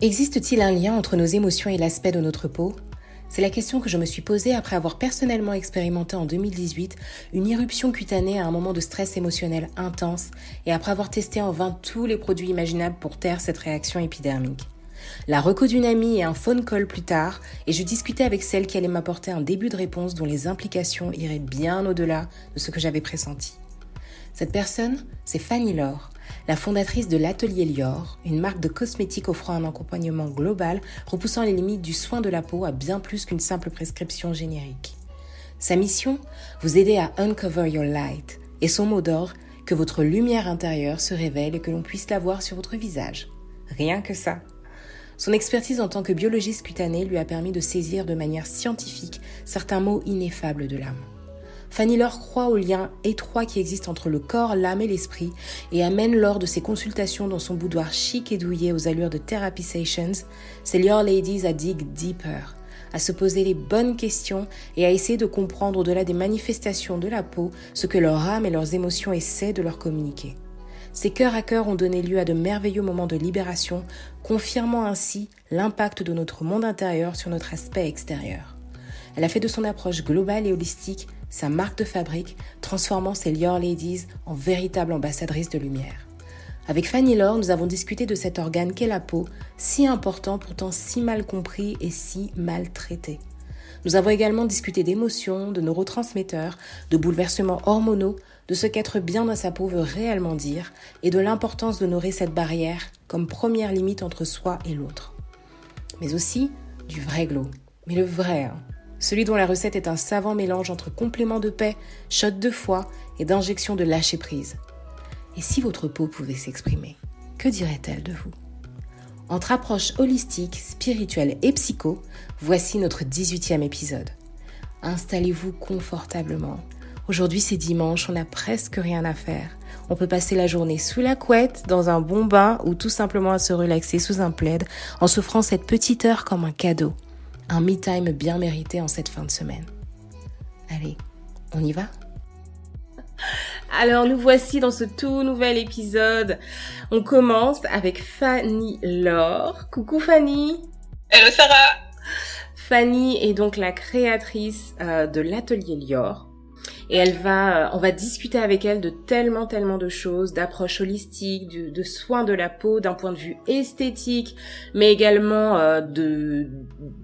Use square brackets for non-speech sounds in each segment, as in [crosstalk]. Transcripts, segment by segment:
Existe-t-il un lien entre nos émotions et l'aspect de notre peau? C'est la question que je me suis posée après avoir personnellement expérimenté en 2018 une irruption cutanée à un moment de stress émotionnel intense et après avoir testé en vain tous les produits imaginables pour taire cette réaction épidermique. La reco d'une amie et un phone call plus tard, et je discutais avec celle qui allait m'apporter un début de réponse dont les implications iraient bien au-delà de ce que j'avais pressenti. Cette personne, c'est Fanny Laure, la fondatrice de l'Atelier Lior, une marque de cosmétiques offrant un accompagnement global repoussant les limites du soin de la peau à bien plus qu'une simple prescription générique. Sa mission? Vous aider à uncover your light et son mot d'ordre? Que votre lumière intérieure se révèle et que l'on puisse la voir sur votre visage. Rien que ça. Son expertise en tant que biologiste cutanée lui a permis de saisir de manière scientifique certains mots ineffables de l'âme. Fanny Laure croit au lien étroit qui existe entre le corps, l'âme et l'esprit et amène lors de ses consultations dans son boudoir chic et douillet aux allures de Therapy Sessions, ses Your Ladies à dig deeper, à se poser les bonnes questions et à essayer de comprendre au-delà des manifestations de la peau ce que leur âme et leurs émotions essaient de leur communiquer. Ces cœurs à cœur ont donné lieu à de merveilleux moments de libération, confirmant ainsi l'impact de notre monde intérieur sur notre aspect extérieur. Elle a fait de son approche globale et holistique sa marque de fabrique, transformant ses Lior Ladies en véritable ambassadrice de lumière. Avec Fanny Laure, nous avons discuté de cet organe qu'est la peau, si important pourtant si mal compris et si mal traité. Nous avons également discuté d'émotions, de neurotransmetteurs, de bouleversements hormonaux, de ce qu'être bien dans sa peau veut réellement dire et de l'importance d'honorer cette barrière comme première limite entre soi et l'autre. Mais aussi du vrai glow. Mais le vrai, hein celui dont la recette est un savant mélange entre complément de paix, shot de foie et d'injection de lâcher prise. Et si votre peau pouvait s'exprimer, que dirait-elle de vous? Entre approche holistique, spirituelle et psycho, voici notre 18e épisode. Installez-vous confortablement. Aujourd'hui c'est dimanche, on n'a presque rien à faire. On peut passer la journée sous la couette, dans un bon bain ou tout simplement à se relaxer sous un plaid en s'offrant cette petite heure comme un cadeau un me-time bien mérité en cette fin de semaine. Allez, on y va? Alors nous voici dans ce tout nouvel épisode. On commence avec Fanny Laure. Coucou Fanny. Hello Sarah. Fanny est donc la créatrice euh, de l'atelier Lior et elle va, euh, on va discuter avec elle de tellement, tellement de choses, d'approches holistiques, de, soins de la peau d'un point de vue esthétique, mais également euh, de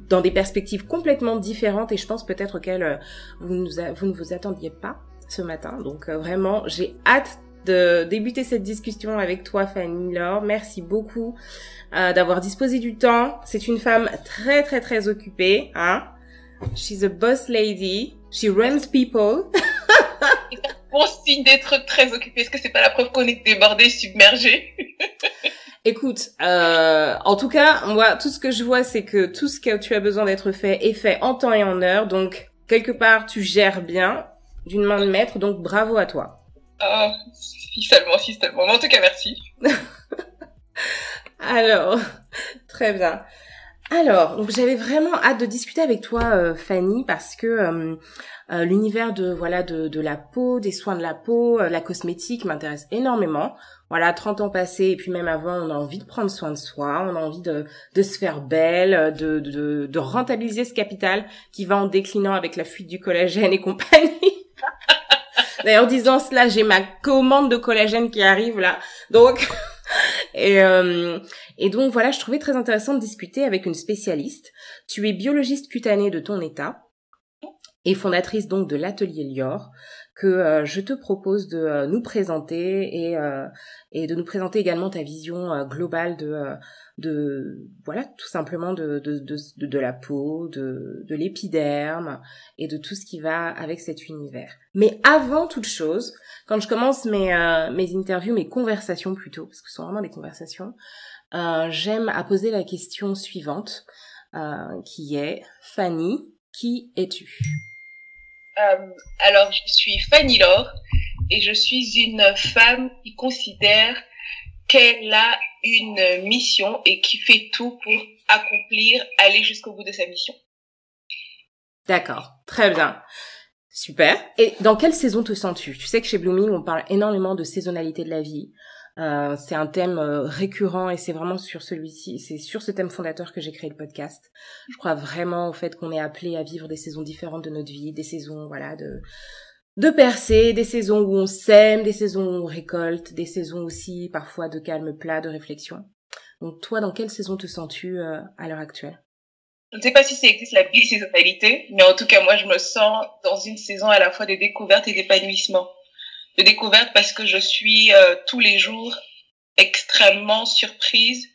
dans des perspectives complètement différentes. Et je pense peut-être qu'elle, euh, vous, vous ne vous attendiez pas ce matin. Donc vraiment, j'ai hâte de débuter cette discussion avec toi, Fanny Laure. Merci beaucoup d'avoir disposé du temps. C'est une femme très, très, très occupée, hein. She's a boss lady. She runs people. [laughs] bon signe d'être très occupé. Est-ce que c'est pas la preuve qu'on est débordé, submergé? [laughs] Écoute, euh, en tout cas, moi, tout ce que je vois, c'est que tout ce que tu as besoin d'être fait est fait en temps et en heure. Donc, quelque part, tu gères bien d'une main de maître. Donc, bravo à toi. Ah, si seulement, si seulement. en tout cas, merci. [laughs] Alors, très bien. Alors, j'avais vraiment hâte de discuter avec toi, euh, Fanny, parce que euh, euh, l'univers de voilà de, la peau, des soins de la peau, la cosmétique m'intéresse énormément. Voilà, 30 ans passés et puis même avant, on a envie de prendre soin de soi, on a envie de, de se faire belle, de rentabiliser ce capital qui va en déclinant avec la fuite du collagène et compagnie. [laughs] D'ailleurs, disant cela, j'ai ma commande de collagène qui arrive là, donc. [laughs] et, euh, et donc voilà, je trouvais très intéressant de discuter avec une spécialiste. Tu es biologiste cutanée de ton état et fondatrice donc de l'atelier Lior que euh, je te propose de euh, nous présenter et, euh, et de nous présenter également ta vision globale de, de voilà tout simplement de, de, de, de la peau, de, de l'épiderme et de tout ce qui va avec cet univers. Mais avant toute chose, quand je commence mes, mes interviews, mes conversations plutôt, parce que ce sont vraiment des conversations, euh, j'aime à poser la question suivante, euh, qui est Fanny, qui es-tu? Euh, Alors, je suis Fanny Laure et je suis une femme qui considère qu'elle a une mission et qui fait tout pour accomplir, aller jusqu'au bout de sa mission. D'accord, très bien. Super. Et dans quelle saison te sens-tu? Tu sais que chez Blooming, on parle énormément de saisonnalité de la vie. Euh, c'est un thème euh, récurrent et c'est vraiment sur celui-ci, c'est sur ce thème fondateur que j'ai créé le podcast. Je crois vraiment au fait qu'on est appelé à vivre des saisons différentes de notre vie, des saisons voilà de de percer, des saisons où on sème, des saisons où on récolte, des saisons aussi parfois de calme plat, de réflexion. Donc toi, dans quelle saison te sens-tu euh, à l'heure actuelle? Je ne sais pas si ça existe la bisaisonnalité, mais en tout cas moi je me sens dans une saison à la fois de découverte et d'épanouissement de découverte parce que je suis euh, tous les jours extrêmement surprise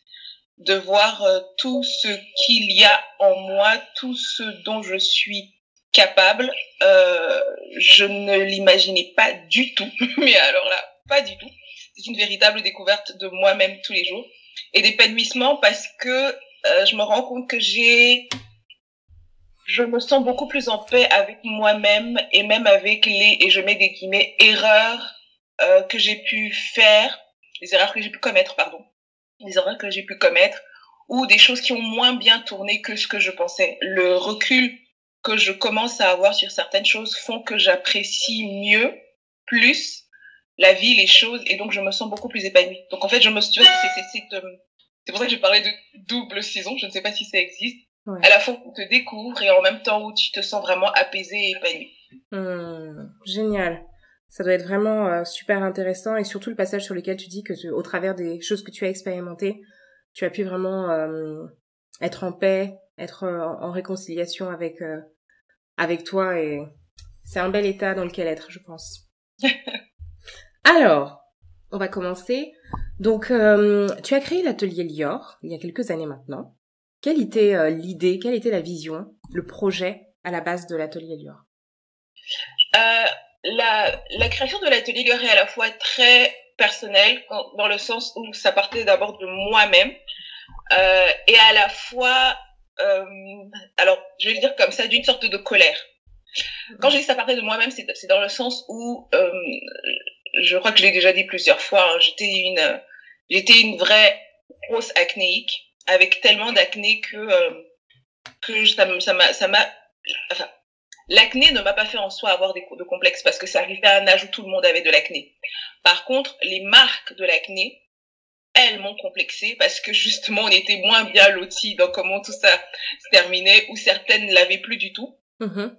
de voir euh, tout ce qu'il y a en moi, tout ce dont je suis capable. Euh, je ne l'imaginais pas du tout, [laughs] mais alors là, pas du tout. C'est une véritable découverte de moi-même tous les jours et d'épanouissement parce que euh, je me rends compte que j'ai je me sens beaucoup plus en paix avec moi-même et même avec les, et je mets des guillemets, erreurs euh, que j'ai pu faire, les erreurs que j'ai pu commettre, pardon, les erreurs que j'ai pu commettre, ou des choses qui ont moins bien tourné que ce que je pensais. Le recul que je commence à avoir sur certaines choses font que j'apprécie mieux, plus, la vie, les choses, et donc je me sens beaucoup plus épanouie. Donc en fait, je me suis, c'est, euh, c'est pour ça que j'ai parlé de double saison, je ne sais pas si ça existe à la fois où tu te découvres et en même temps où tu te sens vraiment apaisé et épanoui. Hmm, génial. Ça doit être vraiment euh, super intéressant et surtout le passage sur lequel tu dis que au travers des choses que tu as expérimentées, tu as pu vraiment euh, être en paix, être euh, en réconciliation avec avec toi et c'est un bel état dans lequel être, je pense. [laughs] Alors, on va commencer. Donc, tu as créé l'atelier Lior il y a quelques années maintenant. Quelle était euh, l'idée, quelle était la vision, le projet à la base de l'atelier Lior? Euh, la, la, création de l'atelier Lior est à la fois très personnelle, dans le sens où ça partait d'abord de moi-même, euh, et à la fois, euh, alors je vais le dire comme ça, d'une sorte de colère. Quand je dis ça partait de moi-même, c'est dans le sens où, euh, je crois que je l'ai déjà dit plusieurs fois, hein, j'étais une, j'étais une vraie grosse acnéique avec tellement d'acné que euh, que ça ça m'a ça m'a enfin l'acné ne m'a pas fait en soi avoir des de complexes parce que ça arrivait à un âge où tout le monde avait de l'acné. Par contre, les marques de l'acné elles m'ont complexé parce que justement on était moins bien lotis dans comment tout ça se terminait ou certaines ne l'avaient plus du tout. Mm-hmm.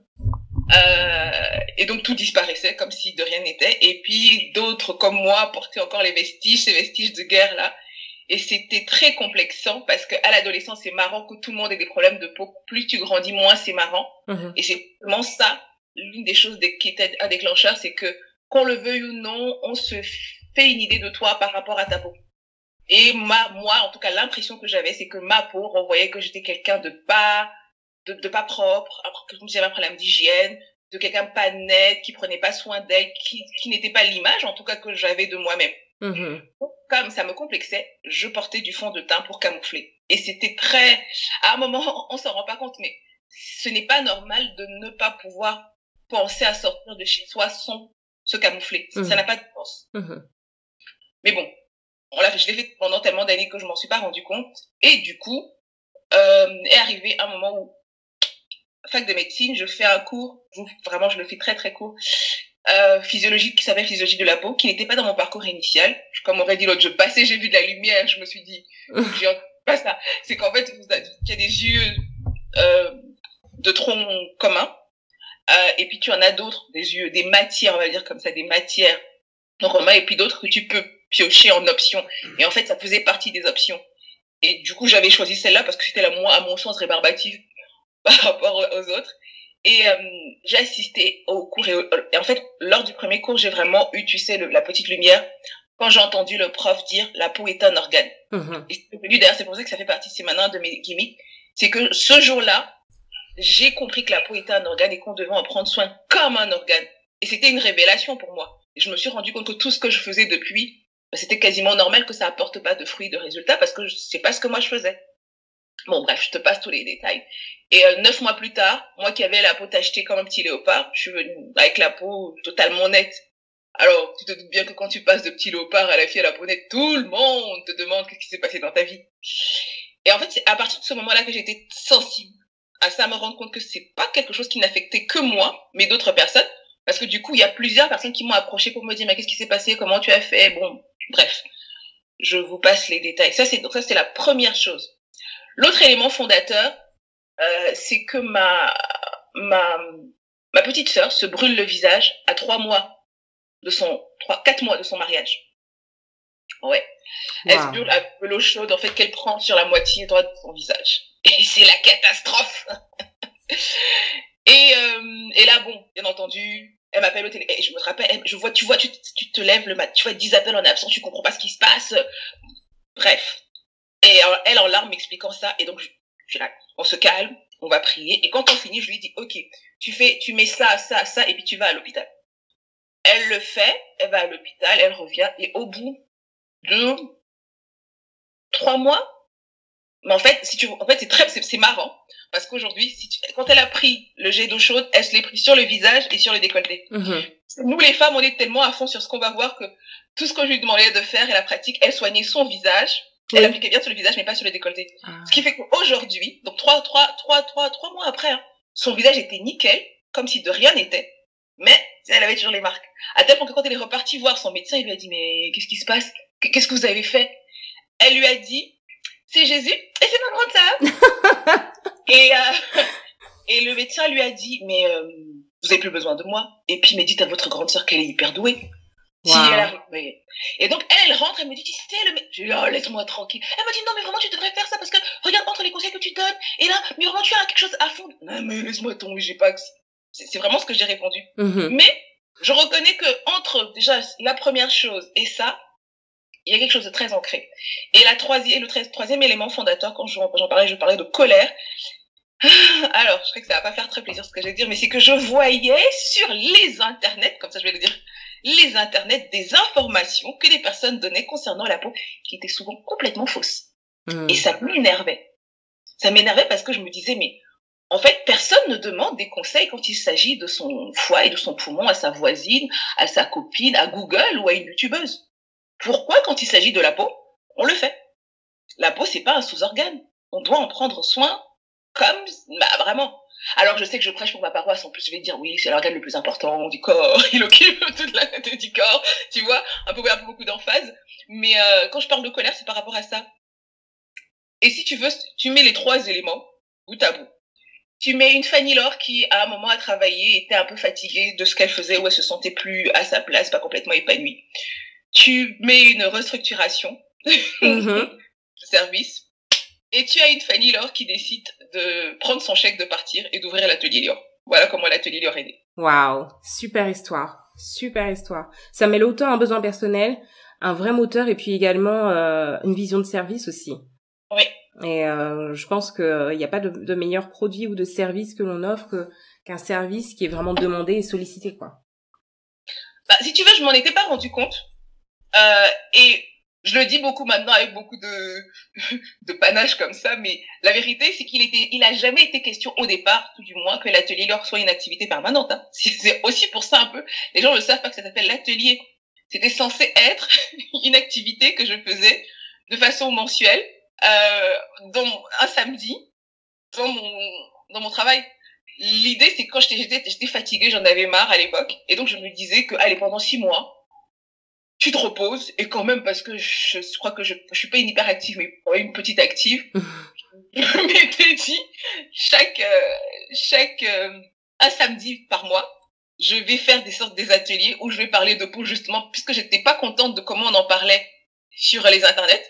Euh, et donc tout disparaissait comme si de rien n'était. Et puis d'autres comme moi portaient encore les vestiges, ces vestiges de guerre là. Et c'était très complexant parce que à l'adolescence, c'est marrant que tout le monde ait des problèmes de peau. Plus tu grandis, moins c'est marrant. Mhm. Et c'est vraiment ça, l'une des choses qui était un déclencheur, c'est que qu'on le veuille ou non, on se fait une idée de toi par rapport à ta peau. Et ma, moi, en tout cas, l'impression que j'avais, c'est que ma peau renvoyait que j'étais quelqu'un de pas, de, de, pas propre, que j'avais un problème d'hygiène, de quelqu'un pas net, qui prenait pas soin d'elle, qui, qui n'était pas l'image, en tout cas, que j'avais de moi-même. Mhm comme ça me complexait, je portais du fond de teint pour camoufler. Et c'était très, à un moment, [laughs] on s'en rend pas compte, mais ce n'est pas normal de ne pas pouvoir penser à sortir de chez soi sans se camoufler. Ça mmh. n'a pas de sens. Mmh. Mais bon, on l'a fait, je l'ai fait pendant tellement d'années que je m'en suis pas rendu compte. Et du coup, euh, est arrivé un moment où, fac de médecine, je fais un cours, vraiment je le fais très très court, euh, physiologique qui s'appelle physiologie de la peau, qui n'était pas dans mon parcours initial. Comme aurait dit l'autre, je passais, j'ai vu de la lumière, je me suis dit, [laughs] j'ai pas ça. C'est qu'en fait, il y a des yeux euh, de tronc commun, euh, et puis tu en as d'autres, des yeux, des matières, on va dire comme ça, des matières commun, et puis d'autres que tu peux piocher en option. Et en fait, ça faisait partie des options. Et du coup, j'avais choisi celle-là parce que c'était la moins, à mon sens, rébarbative [laughs] par rapport aux autres. Et euh, j'ai assisté au cours et, en fait, lors du premier cours, j'ai vraiment eu, tu sais, la petite lumière quand j'ai entendu le prof dire la peau est un organe. Mm-hmm. Et c'est d'ailleurs, c'est pour ça que ça fait partie, c'est maintenant de mes gimmicks, c'est que ce jour-là, j'ai compris que la peau était un organe et qu'on devait en prendre soin comme un organe. Et c'était une révélation pour moi. Et je me suis rendu compte que tout ce que je faisais depuis, c'était quasiment normal que ça apporte pas de fruits, de résultats, parce que c'est pas ce que moi je faisais. Bon, bref, je te passe tous les détails. Et euh, neuf mois plus tard, moi qui avais la peau tachetée comme un petit léopard, je suis venue avec la peau totalement nette. Alors, tu te doutes bien que quand tu passes de petit léopard à la fille à la peau nette, tout le monde te demande qu'est-ce qui s'est passé dans ta vie. Et en fait, c'est à partir de ce moment-là que j'étais sensible à ça, me rendre compte que c'est pas quelque chose qui n'affectait que moi, mais d'autres personnes. Parce que du coup, il y a plusieurs personnes qui m'ont approché pour me dire, mais qu'est-ce qui s'est passé? Comment tu as fait? Bon, bref. je vous passe les détails. Ça, c'est donc ça, c'est la première chose. L'autre élément fondateur, euh, c'est que ma ma ma petite sœur se brûle le visage à trois mois de son trois quatre mois de son mariage. Ouais. Elle se brûle avec de l'eau chaude en fait qu'elle prend sur la moitié droite de son visage. [laughs] Et c'est la catastrophe. [laughs] et euh, et là bon, bien entendu, elle m'appelle au télé. Et je me rappelle, je vois, tu vois, tu, tu te lèves le matin, tu vois 10 appels en absence, tu comprends pas ce qui se passe. Bref. Et elle en larmes m'expliquant ça. Et donc, je, je, on se calme, on va prier. Et quand on finit, je lui dis, OK, tu fais, tu mets ça, ça, ça, et puis tu vas à l'hôpital. Elle le fait, elle va à l'hôpital, elle revient. Et au bout de trois mois, mais en fait, si tu, en fait, c'est très, c'est marrant parce qu'aujourd'hui, si tu, quand elle a pris le jet d'eau chaude, elle se l'est pris sur le visage et sur le décolleté. Mhm. Nous, les femmes, on est tellement à fond sur ce qu'on va voir que tout ce que je lui demandais de faire et la pratique, elle soignait son visage. Elle appliquait bien sur le visage, mais pas sur le décolleté. Ah. Ce qui fait qu'aujourd'hui, donc trois, trois, trois, trois, trois mois après, hein, son visage était nickel, comme si de rien n'était. Mais elle avait toujours les marques. À tel point que quand elle est repartie voir son médecin, il lui a dit, mais qu'est-ce qui se passe? Qu'est-ce que vous avez fait? Elle lui a dit, c'est Jésus et c'est ma grande sœur. [laughs] et, euh, et le médecin lui a dit, mais euh, vous avez plus besoin de moi. Et puis, mais dites à votre grande sœur qu'elle est hyper douée. Si elle arrive, mais... Et donc, elle, elle rentre, elle me dit, tu sais, le Je lui dis, oh, laisse-moi tranquille. Elle me dit, non, mais vraiment, tu devrais faire ça parce que, regarde, entre les conseils que tu donnes, et là, mais vraiment, tu as quelque chose à fond. Non, mais laisse-moi tomber, j'ai pas... C'est vraiment ce que j'ai répondu. Mm-hmm. Mais, je reconnais que entre, déjà, la première chose et ça, il y a quelque chose de très ancré. Et la troisième, le troisième élément fondateur, quand j'en parlais, je parlais de colère. Alors, je sais que ça va pas faire très plaisir ce que je vais dire, mais c'est que je voyais sur les internets, comme ça je vais le dire, les internets, des informations que des personnes donnaient concernant la peau qui étaient souvent complètement fausses. Hmm. Et ça m'énervait. Ça m'énervait parce que je me disais, mais en fait, personne ne demande des conseils quand il s'agit de son foie et de son poumon à sa voisine, à sa copine, à Google ou à une youtubeuse. Pourquoi, quand il s'agit de la peau, on le fait? La peau, c'est pas un sous-organe. On doit en prendre soin comme, bah, vraiment. Alors, je sais que je prêche pour ma paroisse. En plus, je vais dire, oui, c'est l'organe le plus important du corps. [laughs] Il occupe toute la tête du corps. Tu vois, un peu, un peu beaucoup d'emphase. Mais euh, quand je parle de colère, c'est par rapport à ça. Et si tu veux, tu mets les trois éléments bout à bout. Tu mets une Fanny Laure qui, à un moment, a travaillé, était un peu fatiguée de ce qu'elle faisait, où elle se sentait plus à sa place, pas complètement épanouie tu mets une restructuration mm-hmm. [laughs] de service et tu as une Fanny Laure qui décide de prendre son chèque de partir et d'ouvrir l'atelier Lior. Voilà comment l'atelier Lior est né. Waouh, super histoire, super histoire. Ça mêle autant un besoin personnel, un vrai moteur et puis également euh, une vision de service aussi. Oui. Et euh, je pense qu'il n'y a pas de, de, meilleur produit ou de service que l'on offre qu'un service qui est vraiment demandé et sollicité, quoi. Bah, si tu veux, je m'en étais pas rendu compte euh, et je le dis beaucoup maintenant avec beaucoup de, [laughs] de panache comme ça, mais la vérité, c'est qu'il était, il a jamais été question au départ, tout du moins, que l'atelier leur soit une activité permanente. Hein. [laughs] C'est aussi pour ça un peu. Les gens ne savent pas que ça s'appelle l'atelier. C'était censé être [laughs] une activité que je faisais de façon mensuelle, euh, dans, un samedi, dans mon, dans mon travail. L'idée, c'est que quand j'étais, j'étais fatiguée, j'en avais marre à l'époque, et donc je me disais que, allez, pendant six mois, tu te reposes et quand même parce que je, crois que je, je suis pas une hyper active mais une petite active [laughs] je m'étais dit chaque euh, chaque euh, un samedi par mois je vais faire des sortes des ateliers où je vais parler de peau justement puisque j'étais pas contente de comment on en parlait sur les internets.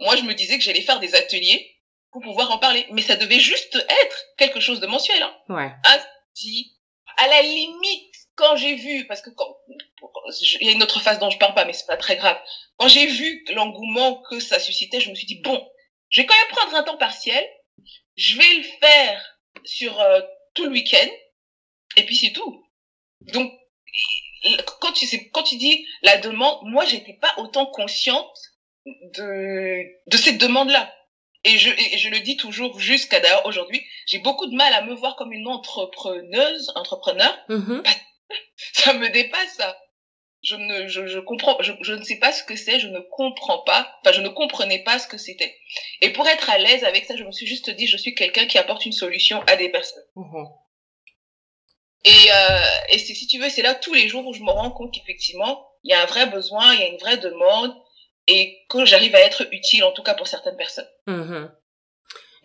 Moi je me disais que j'allais faire des ateliers pour pouvoir en parler. Mais ça devait juste être quelque chose de mensuel hein. ouais. Un à la limite quand j'ai vu, parce que quand, il y a une autre phase dont je parle pas, mais c'est pas très grave. Quand j'ai vu l'engouement que ça suscitait, je me suis dit bon, je vais quand même prendre un temps partiel. Je vais le faire sur euh, tout le week-end, et puis c'est tout. Donc, quand tu sais, quand tu dis la demande, moi j'étais pas autant consciente de de cette demande-là. Et je, et je le dis toujours jusqu'à d'ailleurs aujourd'hui, j'ai beaucoup de mal à me voir comme une entrepreneuse, entrepreneur, mm-hmm [laughs] ça me dépasse ça. Je ne, je, je comprends, je, je ne sais pas ce que c'est, je ne comprends pas, enfin, je ne comprenais pas ce que c'était. Et pour être à l'aise avec ça, je me suis juste dit, je suis quelqu'un qui apporte une solution à des personnes. Mmh. Et, euh, et c'est, si tu veux, c'est là tous les jours où je me rends compte qu'effectivement, il y a un vrai besoin, il y a une vraie demande, et que j'arrive à être utile, en tout cas pour certaines personnes. Mhm.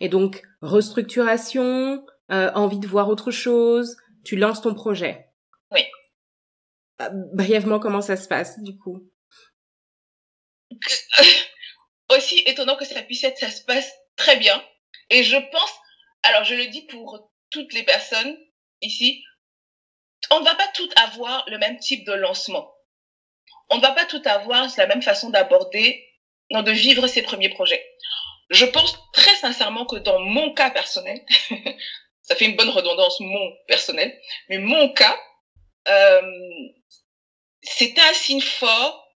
Et donc, restructuration, euh, envie de voir autre chose, tu lances ton projet. Euh, brièvement, comment ça se passe, du coup? [laughs] Aussi étonnant que ça puisse être, ça se passe très bien. Et je pense, alors je le dis pour toutes les personnes ici, on ne va pas tout avoir le même type de lancement. On ne va pas tout avoir la même façon d'aborder, non, de vivre ses premiers projets. Je pense très sincèrement que dans mon cas personnel, [laughs] ça fait une bonne redondance, mon personnel, mais mon cas, c'était un signe fort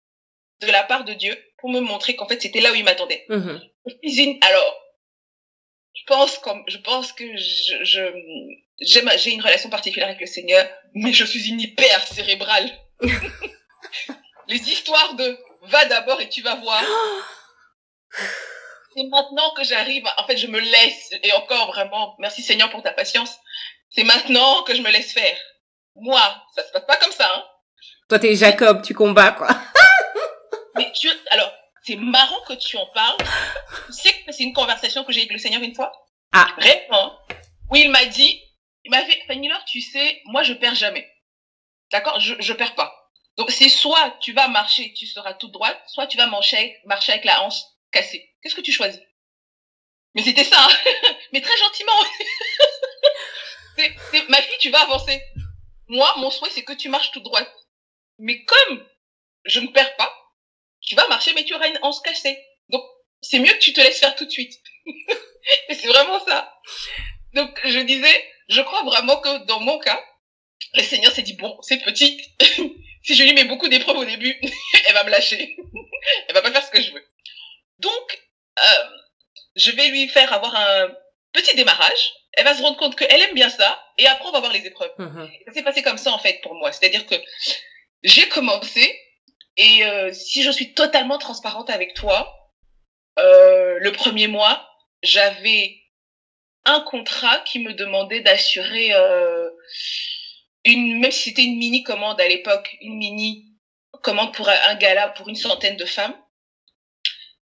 de la part de Dieu pour me montrer qu'en fait c'était là où il m'attendait. Mhm. Alors, je pense comme je pense que je, je j'ai une relation particulière avec le Seigneur, mais je suis une hyper cérébrale. [laughs] Les histoires de va d'abord et tu vas voir. [gasps] C'est maintenant que j'arrive, en fait, je me laisse, et encore vraiment, merci Seigneur pour ta patience. C'est maintenant que je me laisse faire. Moi, ça se passe pas comme ça, hein. Toi, t'es Jacob, tu combats, quoi. [laughs] Mais tu, alors, c'est marrant que tu en parles. Tu sais que c'est une conversation que j'ai avec le Seigneur une fois? Ah. Vraiment. Où il m'a dit, il m'a fait, Fanny tu sais, moi, je perds jamais. D'accord? Je, je perds pas. Donc, c'est soit tu vas marcher, tu seras toute droite, soit tu vas marcher, marcher avec la hanche cassée. Qu'est-ce que tu choisis? Mais c'était ça, hein. [laughs] mais très gentiment. [laughs] c'est, ma fille, tu vas avancer. Moi, mon souhait, c'est que tu marches toute droite. Mais comme je ne perds pas, tu vas marcher, mais tu auras une hanche cassée. Donc, c'est mieux que tu te laisses faire tout de suite. [laughs] Et c'est vraiment ça. Donc, je disais, je crois vraiment que dans mon cas, le Seigneur s'est dit, bon, c'est petite, [laughs] si je lui mets beaucoup d'épreuves au début, [laughs] elle va me lâcher. elle va pas faire ce que je veux. Donc, euh, je vais lui faire avoir un petit démarrage. Elle va se rendre compte qu'elle aime bien ça. Et après, on va voir les épreuves. Mhm. Ça s'est passé comme ça, en fait, pour moi. C'est-à-dire que j'ai commencé. Et euh, si je suis totalement transparente avec toi, euh, le premier mois, j'avais un contrat qui me demandait d'assurer euh, une, même si c'était une mini commande à l'époque, une mini commande pour un gala pour une centaine de femmes.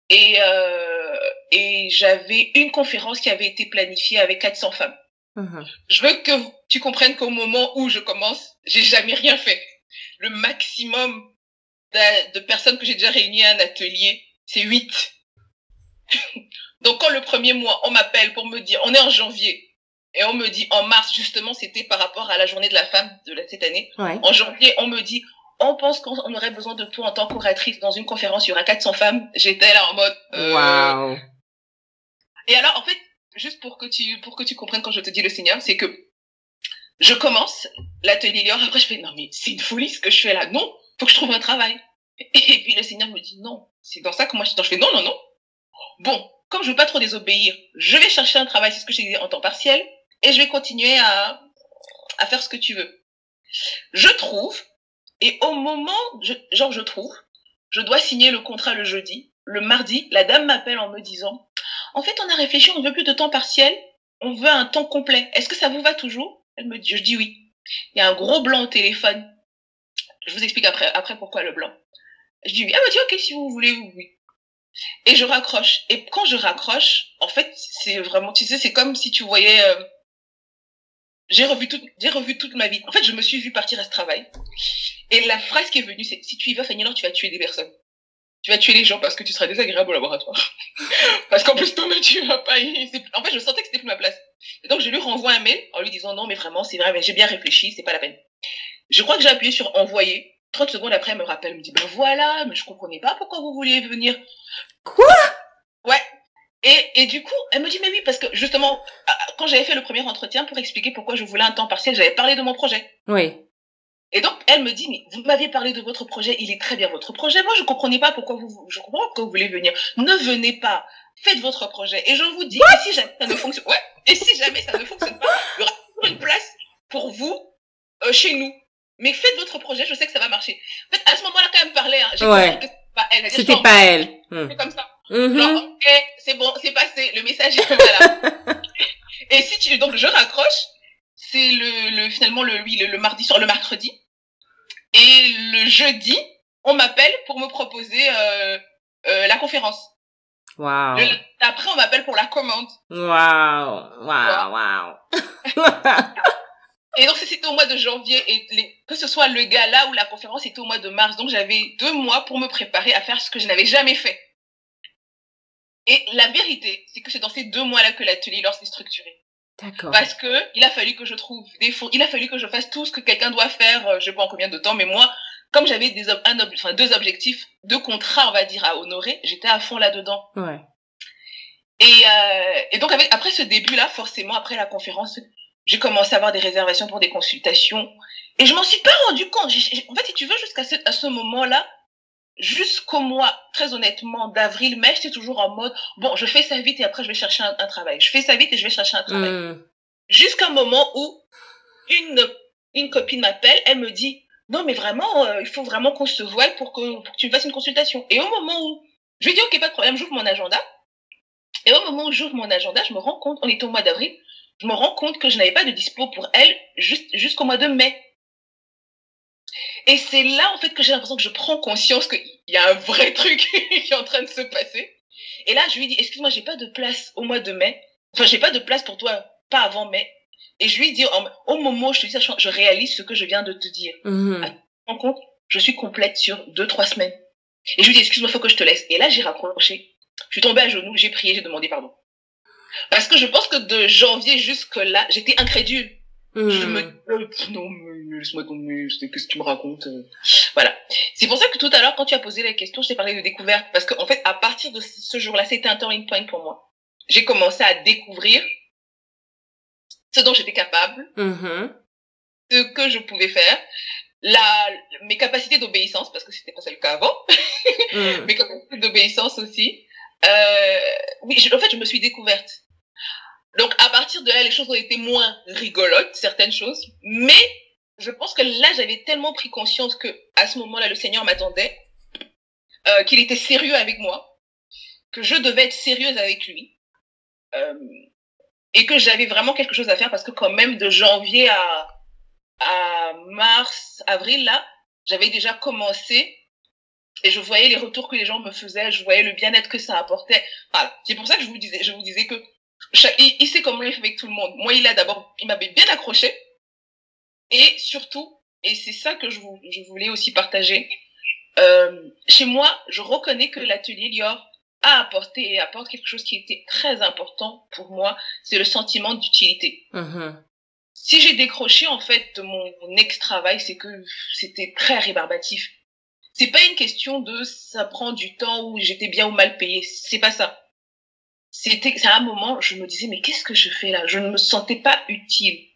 Et, euh, et j'avais une conférence qui avait été planifiée avec 400 femmes. Mhm. Je veux que tu comprennes qu'au moment où je commence, j'ai jamais rien fait. Le maximum de, de personnes que j'ai déjà réunies à un atelier, c'est 8. [laughs] Donc quand le premier mois, on m'appelle pour me dire, on est en janvier, et on me dit en mars, justement, c'était par rapport à la journée de la femme de la, cette année. Ouais. En janvier, on me dit, on pense qu'on on aurait besoin de toi en tant qu'oratrice dans une conférence, il y aura 400 femmes. J'étais là en mode... euh, Waouh. Et alors, en fait, juste pour que tu, pour que tu comprennes quand je te dis le Seigneur, c'est que je commence l'atelier Lior, après je fais, non mais c'est une folie ce que je fais là, non, faut que je trouve un travail. Et puis le Seigneur me dit, non, c'est dans ça que moi je, je fais, non, non, non. Bon, comme je veux pas trop désobéir, je vais chercher un travail, c'est ce que j'ai dit en temps partiel, et je vais continuer à, à faire ce que tu veux. Je trouve, et au moment, genre je trouve, je dois signer le contrat le jeudi. Le mardi, la dame m'appelle en me disant, en fait, on a réfléchi, on ne veut plus de temps partiel, on veut un temps complet. Est-ce que ça vous va toujours? Elle me dit, je dis oui. Il y a un gros blanc au téléphone. Je vous explique après, après pourquoi le blanc. Je dis oui. Elle me dit, ok, si vous voulez, oui. Et je raccroche. Et quand je raccroche, en fait, c'est vraiment, tu sais, c'est comme si tu voyais, euh, j'ai revu toute, j'ai revu toute ma vie. En fait, je me suis vue partir à ce travail. Et la phrase qui est venue, c'est, si tu y vas, Fanny, alors tu vas tuer des personnes. Tu vas tuer les gens parce que tu seras désagréable au laboratoire. [laughs] parce qu'en plus, toi-même, tu vas pas y... En fait, je sentais que c'était plus ma place. Et donc, je lui renvoie un mail en lui disant, non, mais vraiment, c'est vrai, mais j'ai bien réfléchi, c'est pas la peine. Je crois que j'ai appuyé sur envoyer. 30 secondes après, elle me rappelle, elle me dit, ben voilà, mais je comprenais pas pourquoi vous vouliez venir. Quoi? Ouais. Et, et du coup, elle me dit, mais oui, parce que justement, quand j'avais fait le premier entretien pour expliquer pourquoi je voulais un temps partiel, j'avais parlé de mon projet. Oui. Et donc, elle me dit, mais vous m'aviez parlé de votre projet, il est très bien votre projet. Moi, je comprenais pas pourquoi vous, je comprends pourquoi vous voulez venir. Ne venez pas. Faites votre projet. Et je vous dis, et si jamais ça ne fonctionne, ouais, et si jamais ça ne fonctionne pas, il y aura toujours une place pour vous, euh, chez nous. Mais faites votre projet, je sais que ça va marcher. En fait, à ce moment-là, quand elle me parlait, hein, j'ai Ouais. que c'était pas elle. C'était pas elle. Hmm. fais comme ça. Mhm. Genre, ok, c'est bon, c'est passé, le message est voilà. [laughs] et si tu, donc je raccroche, c'est le, le, finalement le, oui, le, le mardi sur le mercredi. Et le jeudi, on m'appelle pour me proposer, euh, euh, la conférence. Wow. Après, on m'appelle pour la commande. Wow, wow, wow. et donc, c'était au mois de janvier. Et les, que ce soit le gala ou la conférence, c'était au mois de mars. Donc, j'avais deux mois pour me préparer à faire ce que je n'avais jamais fait. Et la vérité, c'est que c'est dans ces deux mois-là que l'atelier leur s'est structuré. D'accord. Parce que il a fallu que je trouve des fonds, il a fallu que je fasse tout ce que quelqu'un doit faire, euh, je sais pas en combien de temps, mais moi, comme j'avais des un, enfin, deux objectifs, deux contrats, on va dire, à honorer, j'étais à fond là-dedans. Ouais. Et, euh, et donc avec, après ce début-là, forcément, après la conférence, j'ai commencé à avoir des réservations pour des consultations. Et je m'en suis pas rendu compte. en fait, si tu veux, jusqu'à ce, à ce moment-là, jusqu'au mois, très honnêtement, d'avril-mai, j'étais toujours en mode, bon, je fais ça vite et après je vais chercher un, travail. Je fais ça vite et je vais chercher un travail. Hmm. Jusqu'à un moment où une, une copine m'appelle, elle me dit, non, mais vraiment, euh, il faut vraiment qu'on se voie pour que, pour que tu me fasses une consultation. Et au moment où, je lui dis, ok, pas de problème, j'ouvre mon agenda. Et au moment où j'ouvre mon agenda, je me rends compte, on est au mois d'avril, je me rends compte que je n'avais pas de dispo pour elle jusqu'au mois de mai. Et c'est là, en fait, que j'ai l'impression que je prends conscience qu'il y a un vrai truc [laughs] qui est en train de se passer. Et là, je lui dis, excuse-moi, j'ai pas de place au mois de mai. Enfin, j'ai pas de place pour toi, pas avant mai. Et je lui dis, au moment où je te dis ça, je réalise ce que je viens de te dire. Mmh. À compte, je suis complète sur deux, trois semaines. Et je lui dis, excuse-moi, faut que je te laisse. Et là, j'ai raccroché. Je suis tombée à genoux, j'ai prié, j'ai demandé pardon. Parce que je pense que de janvier jusque là, j'étais incrédule. Je me euh, non mais laisse-moi tomber, qu'est-ce que tu me racontes euh. Voilà. C'est pour ça que tout à l'heure quand tu as posé la question, je t'ai parlé de découverte parce qu'en en fait à partir de ce jour-là, c'était un turning point pour moi. J'ai commencé à découvrir ce dont j'étais capable, mm-hmm. ce que je pouvais faire, la mes capacités d'obéissance parce que c'était pas ça le cas avant, [laughs] mm. mes capacités d'obéissance aussi. Euh, oui, en fait, je me suis découverte donc à partir de là, les choses ont été moins rigolotes, certaines choses, mais je pense que là, j'avais tellement pris conscience que à ce moment-là, le Seigneur m'attendait, euh, qu'il était sérieux avec moi, que je devais être sérieuse avec lui, euh, et que j'avais vraiment quelque chose à faire parce que quand même de janvier à à mars, avril là, j'avais déjà commencé et je voyais les retours que les gens me faisaient, je voyais le bien-être que ça apportait. Voilà, c'est pour ça que je vous disais, je vous disais que il, sait comment il fait avec tout le monde. Moi, il a d'abord, il m'avait bien accroché. Et surtout, et c'est ça que je, je voulais aussi partager, euh, chez moi, je reconnais que l'atelier Lior a apporté et apporte quelque chose qui était très important pour moi, c'est le sentiment d'utilité. Mm-hmm. Si j'ai décroché en fait de mon, ex-travail, c'est que c'était très rébarbatif. C'est pas une question de ça prend du temps ou j'étais bien ou mal payé, c'est pas ça c'était c'est un moment je me disais mais qu'est-ce que je fais là? Je ne me sentais pas utile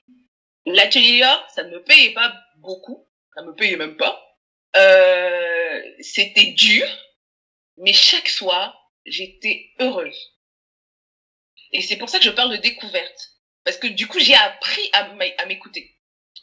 l'atelier ça ne me payait pas beaucoup. Ça me payait même pas. Euh, c'était dur. Mais chaque soir j'étais heureuse. Et c'est pour ça que je parle de découverte. Parce que du coup j'ai appris à m'écouter.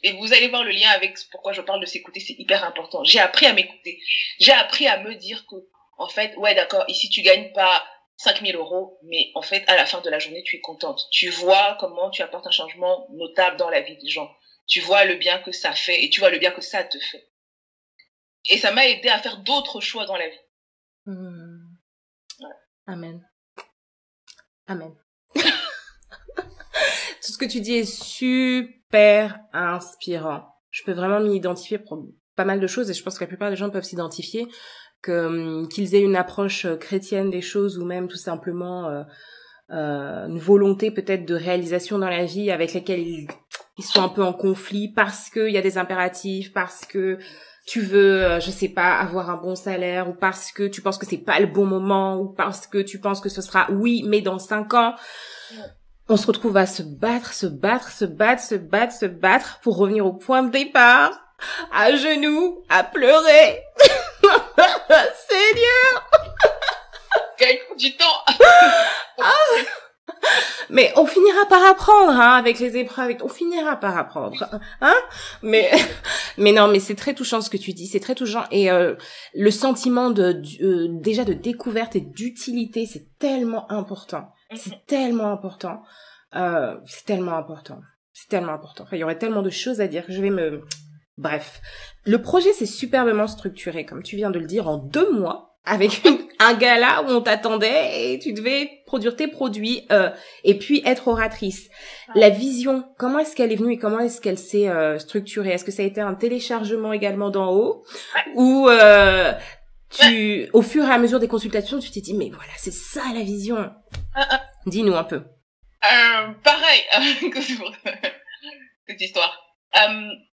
Et vous allez voir le lien avec pourquoi je parle de s'écouter c'est hyper important. J'ai appris à m'écouter. J'ai appris à me dire que en fait ouais d'accord ici tu gagnes pas 5000 euros, mais en fait, à la fin de la journée, tu es contente. Tu vois comment tu apportes un changement notable dans la vie des gens. Tu vois le bien que ça fait et tu vois le bien que ça te fait. Et ça m'a aidé à faire d'autres choix dans la vie. Hmm. Amen. Amen. [laughs] Tout ce que tu dis est super inspirant. Je peux vraiment m'y identifier pour pas mal de choses et je pense que la plupart des gens peuvent s'identifier Hum, qu'ils aient une approche euh, chrétienne des choses ou même tout simplement euh, euh, une volonté peut-être de réalisation dans la vie avec laquelle ils, ils sont un peu en conflit parce qu'il y a des impératifs, parce que tu veux, je sais pas, avoir un bon salaire ou parce que tu penses que c'est pas le bon moment ou parce que tu penses que ce sera oui, mais dans cinq ans. On se retrouve à se battre, se battre, se battre, se battre, se battre pour revenir au point de départ, à genoux, à pleurer. [laughs] [laughs] Seigneur Gagne du temps [laughs] ah. Mais on finira par apprendre, hein, avec les épreuves. On finira par apprendre, hein. Mais, [laughs] mais non, mais c'est très touchant ce que tu dis. C'est très touchant et euh, le sentiment de, euh, déjà de découverte et d'utilité, c'est tellement important. C'est mhm. tellement important. Euh, c'est tellement important. C'est tellement important. Enfin, il y aurait tellement de choses à dire. Je vais me Bref, le projet s'est superbement structuré, comme tu viens de le dire, en deux mois. avec [laughs] un gala où on t'attendait et tu devais produire tes produits euh, et puis être oratrice. La vision, comment est-ce qu'elle est venue et comment est-ce qu'elle s'est euh, structurée? Est-ce que ça a été un téléchargement également d'en haut? Ou euh, tu, au fur et à mesure des consultations, tu t'es dit mais voilà, c'est ça la vision. Dis-nous un peu. pareil, [laughs] [laughs] cette histoire.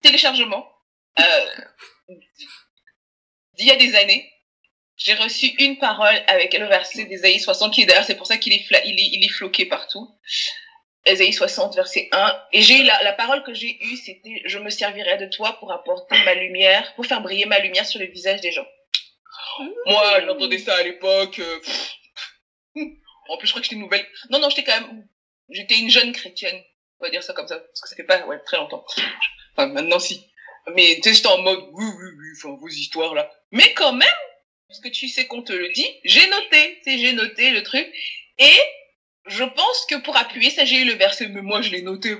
téléchargement. Il y a des années, j'ai reçu une parole avec le verset d'Ésaïe 60, qui est d'ailleurs, c'est pour ça qu'il est, il il est floqué partout. Ésaïe 60, verset 1. Et j'ai la, la parole que j'ai eue, c'était, je me servirai de toi pour apporter ma lumière, pour faire briller ma lumière sur le visage des gens. Moi, j'entendais ça à l'époque. Euh, en plus, je crois que j'étais nouvelle. Non, non, j'étais quand même, j'étais une jeune chrétienne. On va dire ça comme ça. Parce que ça fait pas, très longtemps. Enfin, maintenant, si. Mais, tu sais, en mode, oui, oui, oui, enfin, vos histoires, là. Mais quand même, parce que tu sais qu'on te le dit, j'ai noté, c'est j'ai noté le truc. Et je pense que pour appuyer ça, j'ai eu le verset, mais moi je l'ai noté,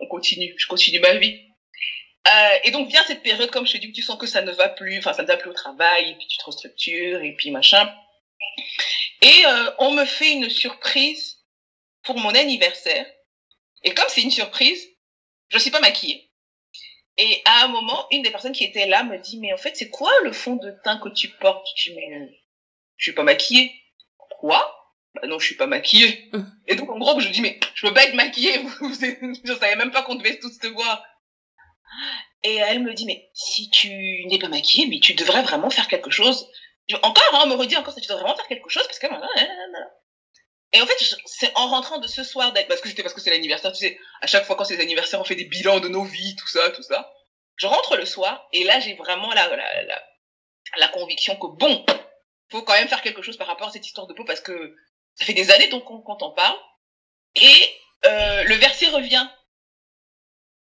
on continue, je continue ma vie. Euh, et donc vient cette période, comme je te dis, où tu sens que ça ne va plus, enfin ça ne va plus au travail, et puis tu te restructures, et puis machin. Et euh, on me fait une surprise pour mon anniversaire. Et comme c'est une surprise, je ne suis pas maquillée. Et à un moment, une des personnes qui était là me dit, mais en fait, c'est quoi le fond de teint que tu portes? Je dis, mais je suis pas maquillée. Quoi? Bah non, je suis pas maquillée. Hum. Et donc, en gros, je dis, mais je peux pas être maquillée. [laughs] je savais même pas qu'on devait tous te voir. Et elle me dit, mais si tu n'es pas maquillée, mais tu devrais vraiment faire quelque chose. Encore, hein, on me redit encore, tu devrais vraiment faire quelque chose parce que... Et en fait, c'est en rentrant de ce soir, parce que c'était parce que c'est l'anniversaire, tu sais, à chaque fois quand c'est l'anniversaire, on fait des bilans de nos vies, tout ça, tout ça. Je rentre le soir, et là, j'ai vraiment la, la, la, la, conviction que bon, faut quand même faire quelque chose par rapport à cette histoire de peau, parce que ça fait des années qu'on on parle. Et euh, le verset revient.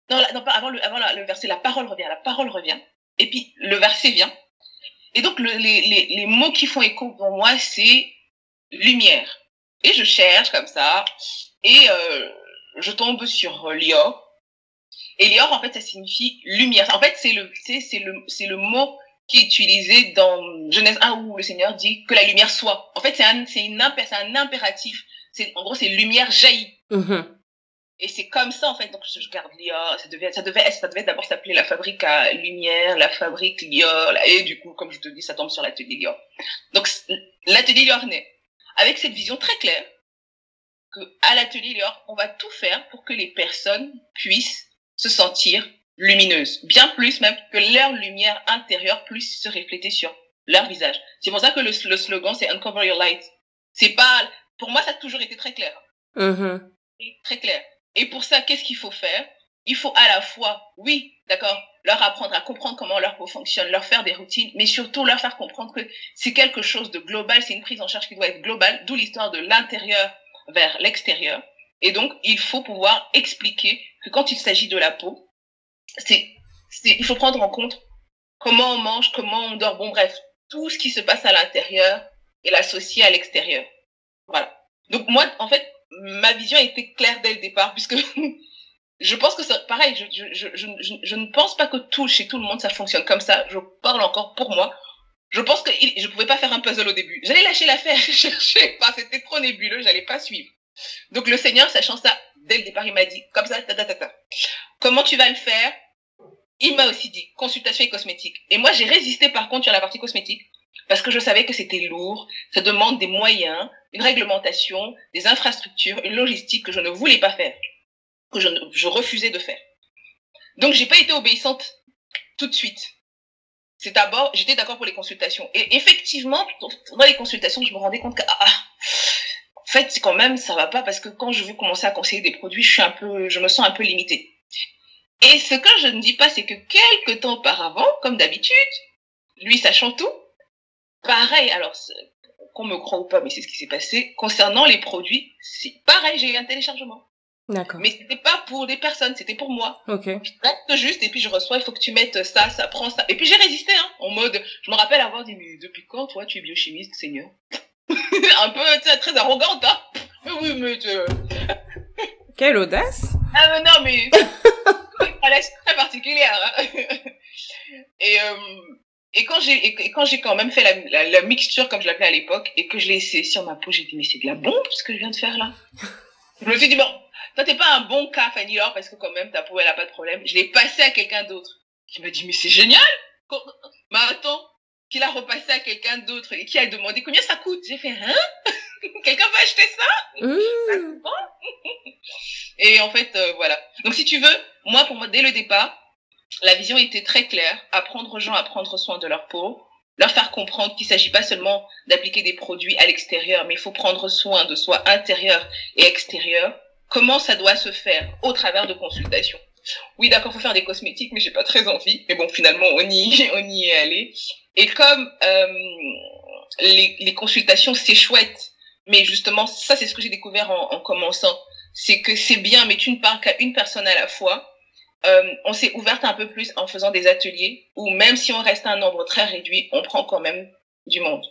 Non, non pas avant, le, avant le verset, la parole revient, la parole revient. Et puis le verset vient. Et donc le, les, les, les mots qui font écho pour moi, c'est lumière. Et je cherche comme ça, et euh, je tombe sur Lior. Et Lior, en fait, ça signifie lumière. En fait, c'est le, c'est le, c'est le mot qui est utilisé dans Genèse 1 où le Seigneur dit que la lumière soit. En fait, c'est un, c'est une, c'est un impératif. C'est, en gros, c'est lumière jaillit. Mm-hmm. Et c'est comme ça, en fait. Donc, je, garde Lior. Ça devait, ça devait, ça devait d'abord s'appeler la fabrique à lumière, la fabrique Lior. Et du coup, comme je te dis, ça tombe sur l'atelier Lior. Donc, l'atelier Lior naît avec cette vision très claire que à l'atelier on va tout faire pour que les personnes puissent se sentir lumineuses, bien plus même que leur lumière intérieure puisse se refléter sur leur visage. C'est pour ça que le, slogan c'est Uncover Your Light. C'est pas, pour moi ça a toujours été très clair. Mm-hmm. Très clair. Et pour ça, qu'est-ce qu'il faut faire? Il faut à la fois, oui, d'accord, leur apprendre à comprendre comment leur peau fonctionne, leur faire des routines, mais surtout leur faire comprendre que c'est quelque chose de global, c'est une prise en charge qui doit être globale, d'où l'histoire de l'intérieur vers l'extérieur. Et donc, il faut pouvoir expliquer que quand il s'agit de la peau, c'est, il faut prendre en compte comment on mange, comment on dort, bon bref, tout ce qui se passe à l'intérieur et l'associer à l'extérieur. Voilà. Donc moi, en fait, ma vision était claire dès le départ, puisque [laughs] je pense que c'est pareil, je, je, je, je, je ne pense pas que tout, chez tout le monde, ça fonctionne comme ça. Je parle encore pour moi. Je pense que je pouvais pas faire un puzzle au début. J'allais lâcher l'affaire, [laughs] chercher pas, c'était trop nébuleux, j'allais pas suivre. Donc le Seigneur, sachant ça, dès le départ, il m'a dit, comme ça, ta, ta, ta, ta. Comment tu vas le faire? Il m'a aussi dit, consultation et cosmétique. Et moi, j'ai résisté par contre sur la partie cosmétique, parce que je savais que c'était lourd, ça demande des moyens, une réglementation, des infrastructures, une logistique que je ne voulais pas faire que je, je refusais de faire. Donc j'ai pas été obéissante tout de suite. C'est d'abord, j'étais d'accord pour les consultations. Et effectivement, dans les consultations, je me rendais compte que ah, ah en fait, quand même ça va pas parce que quand je veux commencer à conseiller des produits, je suis un peu, je me sens un peu limitée. Et ce que je ne dis pas, c'est que quelques temps auparavant, comme d'habitude, lui sachant tout, pareil. Alors qu'on me croit ou pas, mais c'est ce qui s'est passé concernant les produits. C'est pareil, j'ai eu un téléchargement. D'accord. Mais c'était pas pour des personnes, c'était pour moi. Ok. Je reste juste et puis je reçois, il faut que tu mettes ça, ça prend ça. Et puis j'ai résisté, hein, en mode, je me rappelle avoir dit, mais depuis quand toi tu es biochimiste, Seigneur? [laughs] Un peu, tu sais, très arrogante, hein Mais oui, mais tu... Quelle audace Ah mais non, mais... [laughs] Elle est très particulière. Hein [laughs] et, euh, Et quand j'ai et quand j'ai quand même fait la, la, mixture comme je l'appelais à l'époque et que je l'ai essayé sur ma peau, j'ai dit mais c'est de la bombe ce que je viens de faire là. je me suis dit bon, toi t'es pas un bon cas Fanny Laure parce que quand même ta peau elle a pas de problème. Je l'ai passé à quelqu'un d'autre qui me dit mais c'est génial. Mais attends, qu'il a repassé à quelqu'un d'autre et qui a demandé combien ça coûte? J'ai fait hein? [laughs] Quelqu'un veut acheter ça? Mmh. [laughs] Et en fait voilà. Donc si tu veux, moi pour moi dès le départ la vision était très claire, apprendre aux gens à prendre soin de leur peau, leur faire comprendre qu'il ne s'agit pas seulement d'appliquer des produits à l'extérieur, mais il faut prendre soin de soi intérieur et extérieur. Comment ça doit se faire au travers de consultations. Oui, d'accord, faut faire des cosmétiques, mais j'ai pas très envie. Mais bon, finalement, on y, [laughs] on y est allé. Et comme euh, les, consultations, c'est chouette, mais justement, ça, c'est ce que j'ai découvert en, en commençant, c'est que c'est bien, mais tu ne parles qu'à une personne à la fois euh, on s'est ouverte un peu plus en faisant des ateliers où même si on reste un nombre très réduit, on prend quand même du monde.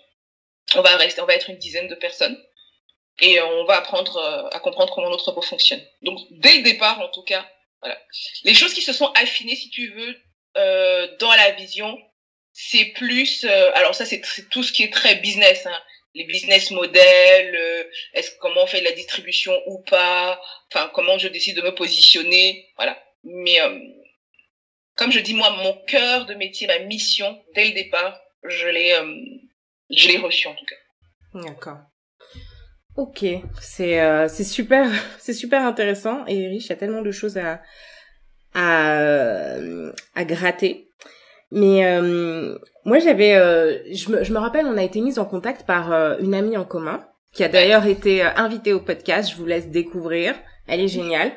On va rester, on va être une dizaine de personnes et on va apprendre euh, à comprendre comment notre peau fonctionne. Donc dès le départ, en tout cas, voilà. Les choses qui se sont affinées, si tu veux, euh, dans la vision, c'est plus. Euh, alors ça, c'est tout ce qui est très business. Hein. Les business models, euh, est-ce comment on fait la distribution ou pas, enfin comment je décide de me positionner, voilà. Mais euh, comme je dis moi, mon cœur de métier, ma mission, dès le départ, je l'ai, euh, je l'ai reçu en tout cas. D'accord. Ok, c'est euh, c'est super, [laughs] c'est super intéressant et riche. Il y a tellement de choses à à, à gratter. Mais moi, j'avais, je me, je me rappelle, on a été mis en contact par une amie en commun qui a d'ailleurs été invitée au podcast. Je vous laisse découvrir. Elle est géniale.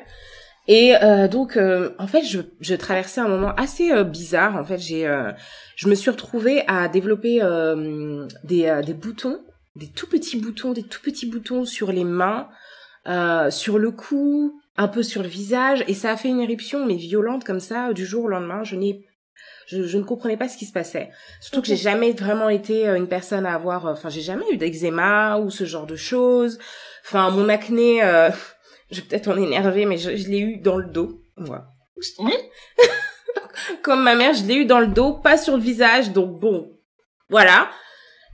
Et euh, donc, euh, en fait, je, je, traversais un moment assez euh, bizarre. En fait, j'ai, je me suis retrouvée à développer des, des boutons, des tout petits boutons, des tout petits boutons sur les mains, sur le cou, un peu sur le visage, et ça a fait une éruption mais violente comme ça du jour au lendemain. Je n'ai je, je, ne comprenais pas ce qui se passait. Surtout que j'ai jamais vraiment été une personne à avoir, enfin j'ai jamais eu d'eczéma ou ce genre de choses. Enfin mon acné, euh, [laughs] je vais peut-être en énerver, mais je, l'ai eu dans le dos. Voilà. [laughs] Comme ma mère, je l'ai eu dans le dos, pas sur le visage, donc bon, voilà.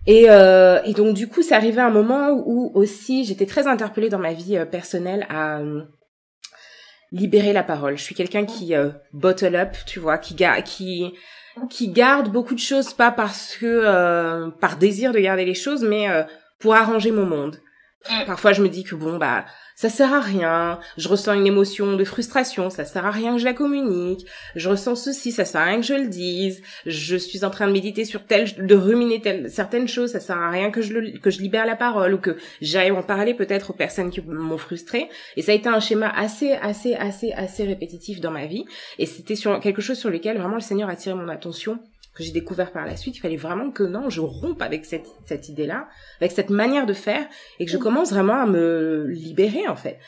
Et, euh, et donc du coup, c'est arrivé un moment où aussi j'étais très interpellée dans ma vie euh, personnelle à euh, libérer la parole. Je suis quelqu'un qui euh, bottle up, tu vois, qui, qui qui garde beaucoup de choses, pas parce que par désir de garder les choses, mais pour arranger mon monde. Parfois, je me dis que bon, bah ça sert à rien, je ressens une émotion de frustration, ça sert à rien que je la communique, je ressens ceci, ça sert à rien que je le dise, je suis en train de méditer sur tel, de ruminer telle, certaines choses, ça sert à rien que je le, que je libère la parole ou que j'aille en parler peut-être aux personnes qui m'ont frustré. Et ça a été un schéma assez, assez, assez, assez répétitif dans ma vie. Et c'était sur quelque chose sur lequel vraiment le Seigneur a tiré mon attention que j'ai découvert par la suite, il fallait vraiment que non, je rompe avec cette, cette idée-là, avec cette manière de faire, et que je commence vraiment à me libérer en fait.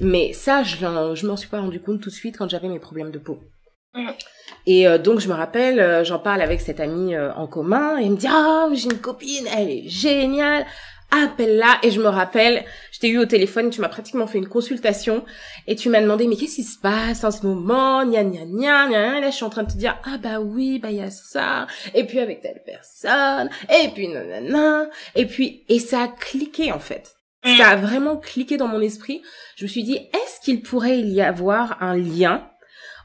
Mais ça, je, je m'en suis pas rendu compte tout de suite quand j'avais mes problèmes de peau. Mm. Et euh, donc je me rappelle, euh, j'en parle avec cette amie euh, en commun, et elle me dit ah j'ai une copine, elle est géniale, appelle-la. Et je me rappelle, je t'ai eu au téléphone, tu m'as pratiquement fait une consultation et tu m'as demandé, mais qu'est-ce qui se passe en ce moment? Nia, nia, nia, nia. Et là, je suis en train de te dire, ah bah oui, bah il y a ça. Et puis avec telle personne. Et puis nanana. Et puis, et ça a cliqué en fait. Mm. Ça a vraiment cliqué dans mon esprit. Je me suis dit, est-ce qu'il pourrait y avoir un lien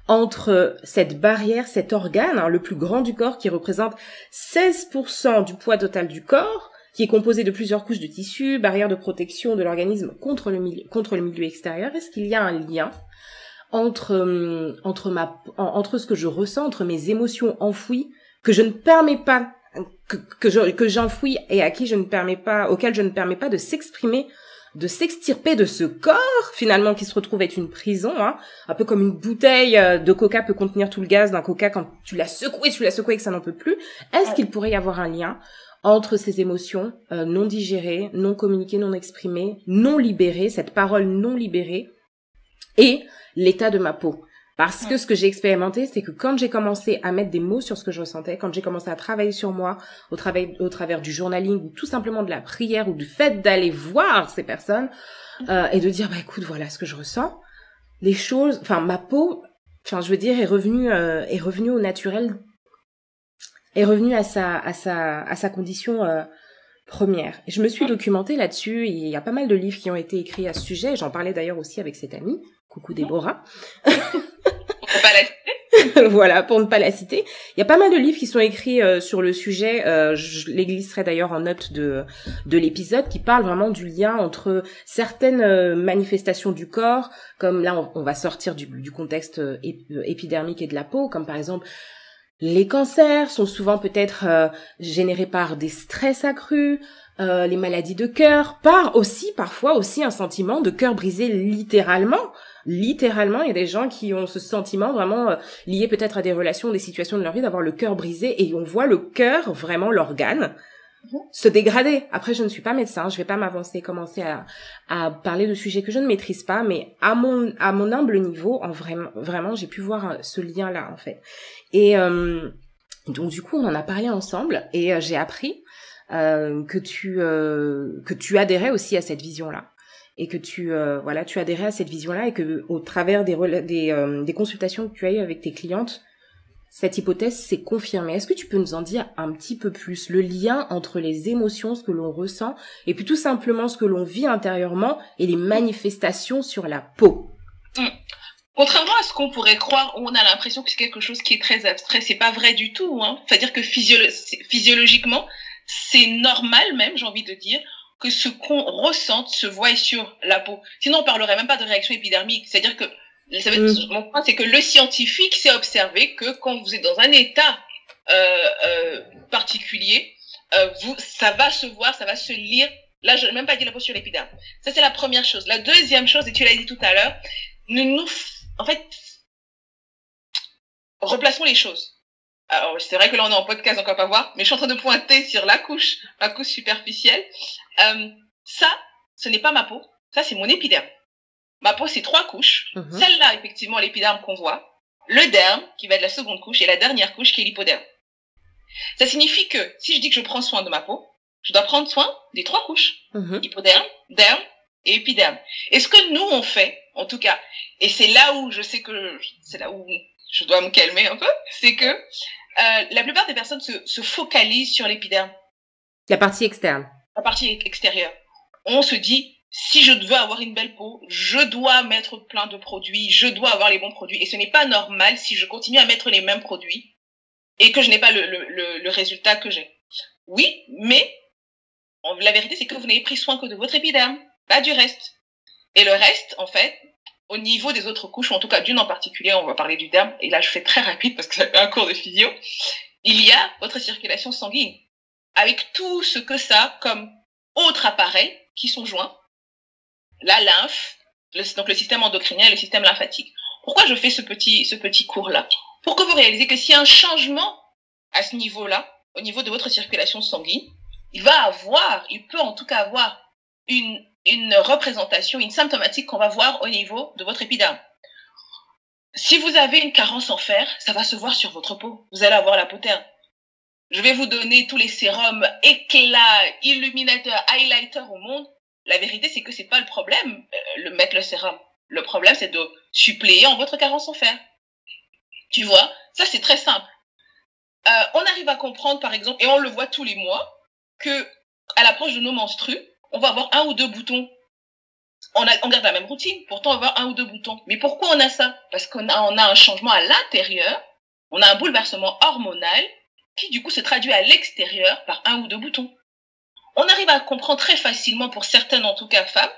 entre cette barrière, cet organe, hein, le plus grand du corps qui représente 16% du poids total du corps, qui est composé de plusieurs couches de tissu, barrière de protection de l'organisme contre le milieu, contre le milieu extérieur. Est-ce qu'il y a un lien entre euh, entre ma entre ce que je ressens, entre mes émotions enfouies que je ne permets pas que que, que j'enfouis et à qui je ne permets pas auquel je ne permets pas de s'exprimer de s'extirper de ce corps finalement qui se retrouve être une prison, hein, un peu comme une bouteille euh, de coca peut contenir tout le gaz d'un coca quand tu l'as secoué, tu l'as secoué et que ça n'en peut plus. Est-ce qu'il pourrait y avoir un lien entre ces émotions euh, non digérées, non communiquées, non exprimées, non libérées, cette parole non libérée, et l'état de ma peau. Parce que ce que j'ai expérimenté, c'est que quand j'ai commencé à mettre des mots sur ce que je ressentais, quand j'ai commencé à travailler sur moi, au, travail, au travers du journaling, ou tout simplement de la prière, ou du fait d'aller voir ces personnes, euh, et de dire, bah écoute, voilà ce que je ressens, les choses, enfin ma peau, enfin je veux dire, est revenue, euh, est revenue au naturel est revenu à sa à sa à sa condition euh, première. Et je me suis documentée là-dessus. Il y a pas mal de livres qui ont été écrits à ce sujet. J'en parlais d'ailleurs aussi avec cette amie. Coucou Déborah. [laughs] voilà, pour ne pas la citer. Il y a pas mal de livres qui sont écrits euh, sur le sujet. Euh, je les glisserai d'ailleurs en note de de l'épisode qui parle vraiment du lien entre certaines euh, manifestations du corps, comme là on, va sortir du, du contexte épidermique et de la peau, comme par exemple les cancers sont souvent peut-être générés par des stress accrus, les maladies de cœur, par aussi parfois aussi un sentiment de cœur brisé littéralement. Littéralement, il y a des gens qui ont ce sentiment vraiment euh, lié peut-être à des relations, des situations de leur vie, d'avoir le cœur brisé et on voit le cœur, vraiment l'organe, mhm. se dégrader. Après, je ne suis pas médecin, je vais pas m'avancer, commencer à, à parler de sujets que je ne maîtrise pas, mais à mon à mon humble niveau, en vraiment, vraiment, j'ai pu voir euh, ce lien-là en fait. Et euh, donc du coup, on en a parlé ensemble et j'ai appris que tu que tu adhérais aussi à cette vision-là et que tu euh, voilà tu adhérais à cette vision là et que au travers des des, euh, des consultations que tu as eues avec tes clientes cette hypothèse s'est confirmée. Est-ce que tu peux nous en dire un petit peu plus? Le lien entre les émotions, ce que l'on ressent, et puis tout simplement ce que l'on vit intérieurement et les manifestations sur la peau mmh. Contrairement à ce qu'on pourrait croire, on a l'impression que c'est quelque chose qui est très abstrait. C'est pas vrai du tout. Hein. C'est-à-dire que physiologiquement, c'est normal même, j'ai envie de dire, que ce qu'on ressente se voit sur la peau. Sinon, on parlerait même pas de réaction épidermique. C'est-à-dire que ça mm. mon point, c'est que le scientifique s'est observé que quand vous êtes dans un état euh, euh, particulier, euh, vous, ça va se voir, ça va se lire. Là, je n'ai même pas dit la peau sur l'épiderme. Ça, c'est la première chose. La deuxième chose, et tu l'as dit tout à l'heure, nous nous, en fait, replaçons les choses. Alors, c'est vrai que là, on est en podcast, donc on va pas voir, mais je suis en train de pointer sur la couche, la couche superficielle. Euh, ça, ce n'est pas ma peau, ça c'est mon épiderme. Ma peau, c'est trois couches. Mhm. Celle-là, effectivement, l'épiderme qu'on voit. Le derme, qui va être la seconde couche, et la dernière couche, qui est l'hypoderme. Ça signifie que si je dis que je prends soin de ma peau, je dois prendre soin des trois couches. Hypoderme, derme et épiderme. Et ce que nous, on fait, en tout cas, et c'est là où je sais que, c'est là où je dois me calmer un peu, c'est que euh, la plupart des personnes se, se focalisent sur l'épiderme. La partie externe la partie extérieure. On se dit, si je veux avoir une belle peau, je dois mettre plein de produits, je dois avoir les bons produits. Et ce n'est pas normal si je continue à mettre les mêmes produits et que je n'ai pas le, le, le, résultat que j'ai. Oui, mais la vérité, c'est que vous n'avez pris soin que de votre épiderme, pas du reste. Et le reste, en fait, au niveau des autres couches, ou en tout cas d'une en particulier, on va parler du derme, et là je fais très rapide parce que ça fait un cours de physio, il y a votre circulation sanguine avec tout ce que ça comme autres appareils qui sont joints, la lymphe, donc le système endocrinien et le système lymphatique. Pourquoi je fais ce petit, ce petit cours-là? Pour que vous réalisez que s'il y a un changement à ce niveau-là, au niveau de votre circulation sanguine, il va avoir, il peut en tout cas avoir une, une représentation, une symptomatique qu'on va voir au niveau de votre épiderme. Si vous avez une carence en fer, ça va se voir sur votre peau. Vous allez avoir la peau terne. Je vais vous donner tous les sérums éclats, illuminateurs, highlighters au monde. La vérité, c'est que c'est pas le problème, euh, le mettre le sérum. Le problème, c'est de suppléer en votre carence en fer. Tu vois, ça c'est très simple. Euh, on arrive à comprendre, par exemple, et on le voit tous les mois, que à l'approche de nos menstrues, on va avoir un ou deux boutons. On, garde la même routine, pourtant on va avoir un ou deux boutons. Mais pourquoi on a ça? Parce qu'on a, on a un changement à l'intérieur, on a un bouleversement hormonal qui du coup se traduit à l'extérieur par un ou deux boutons. On arrive à comprendre très facilement, pour certaines en tout cas femmes,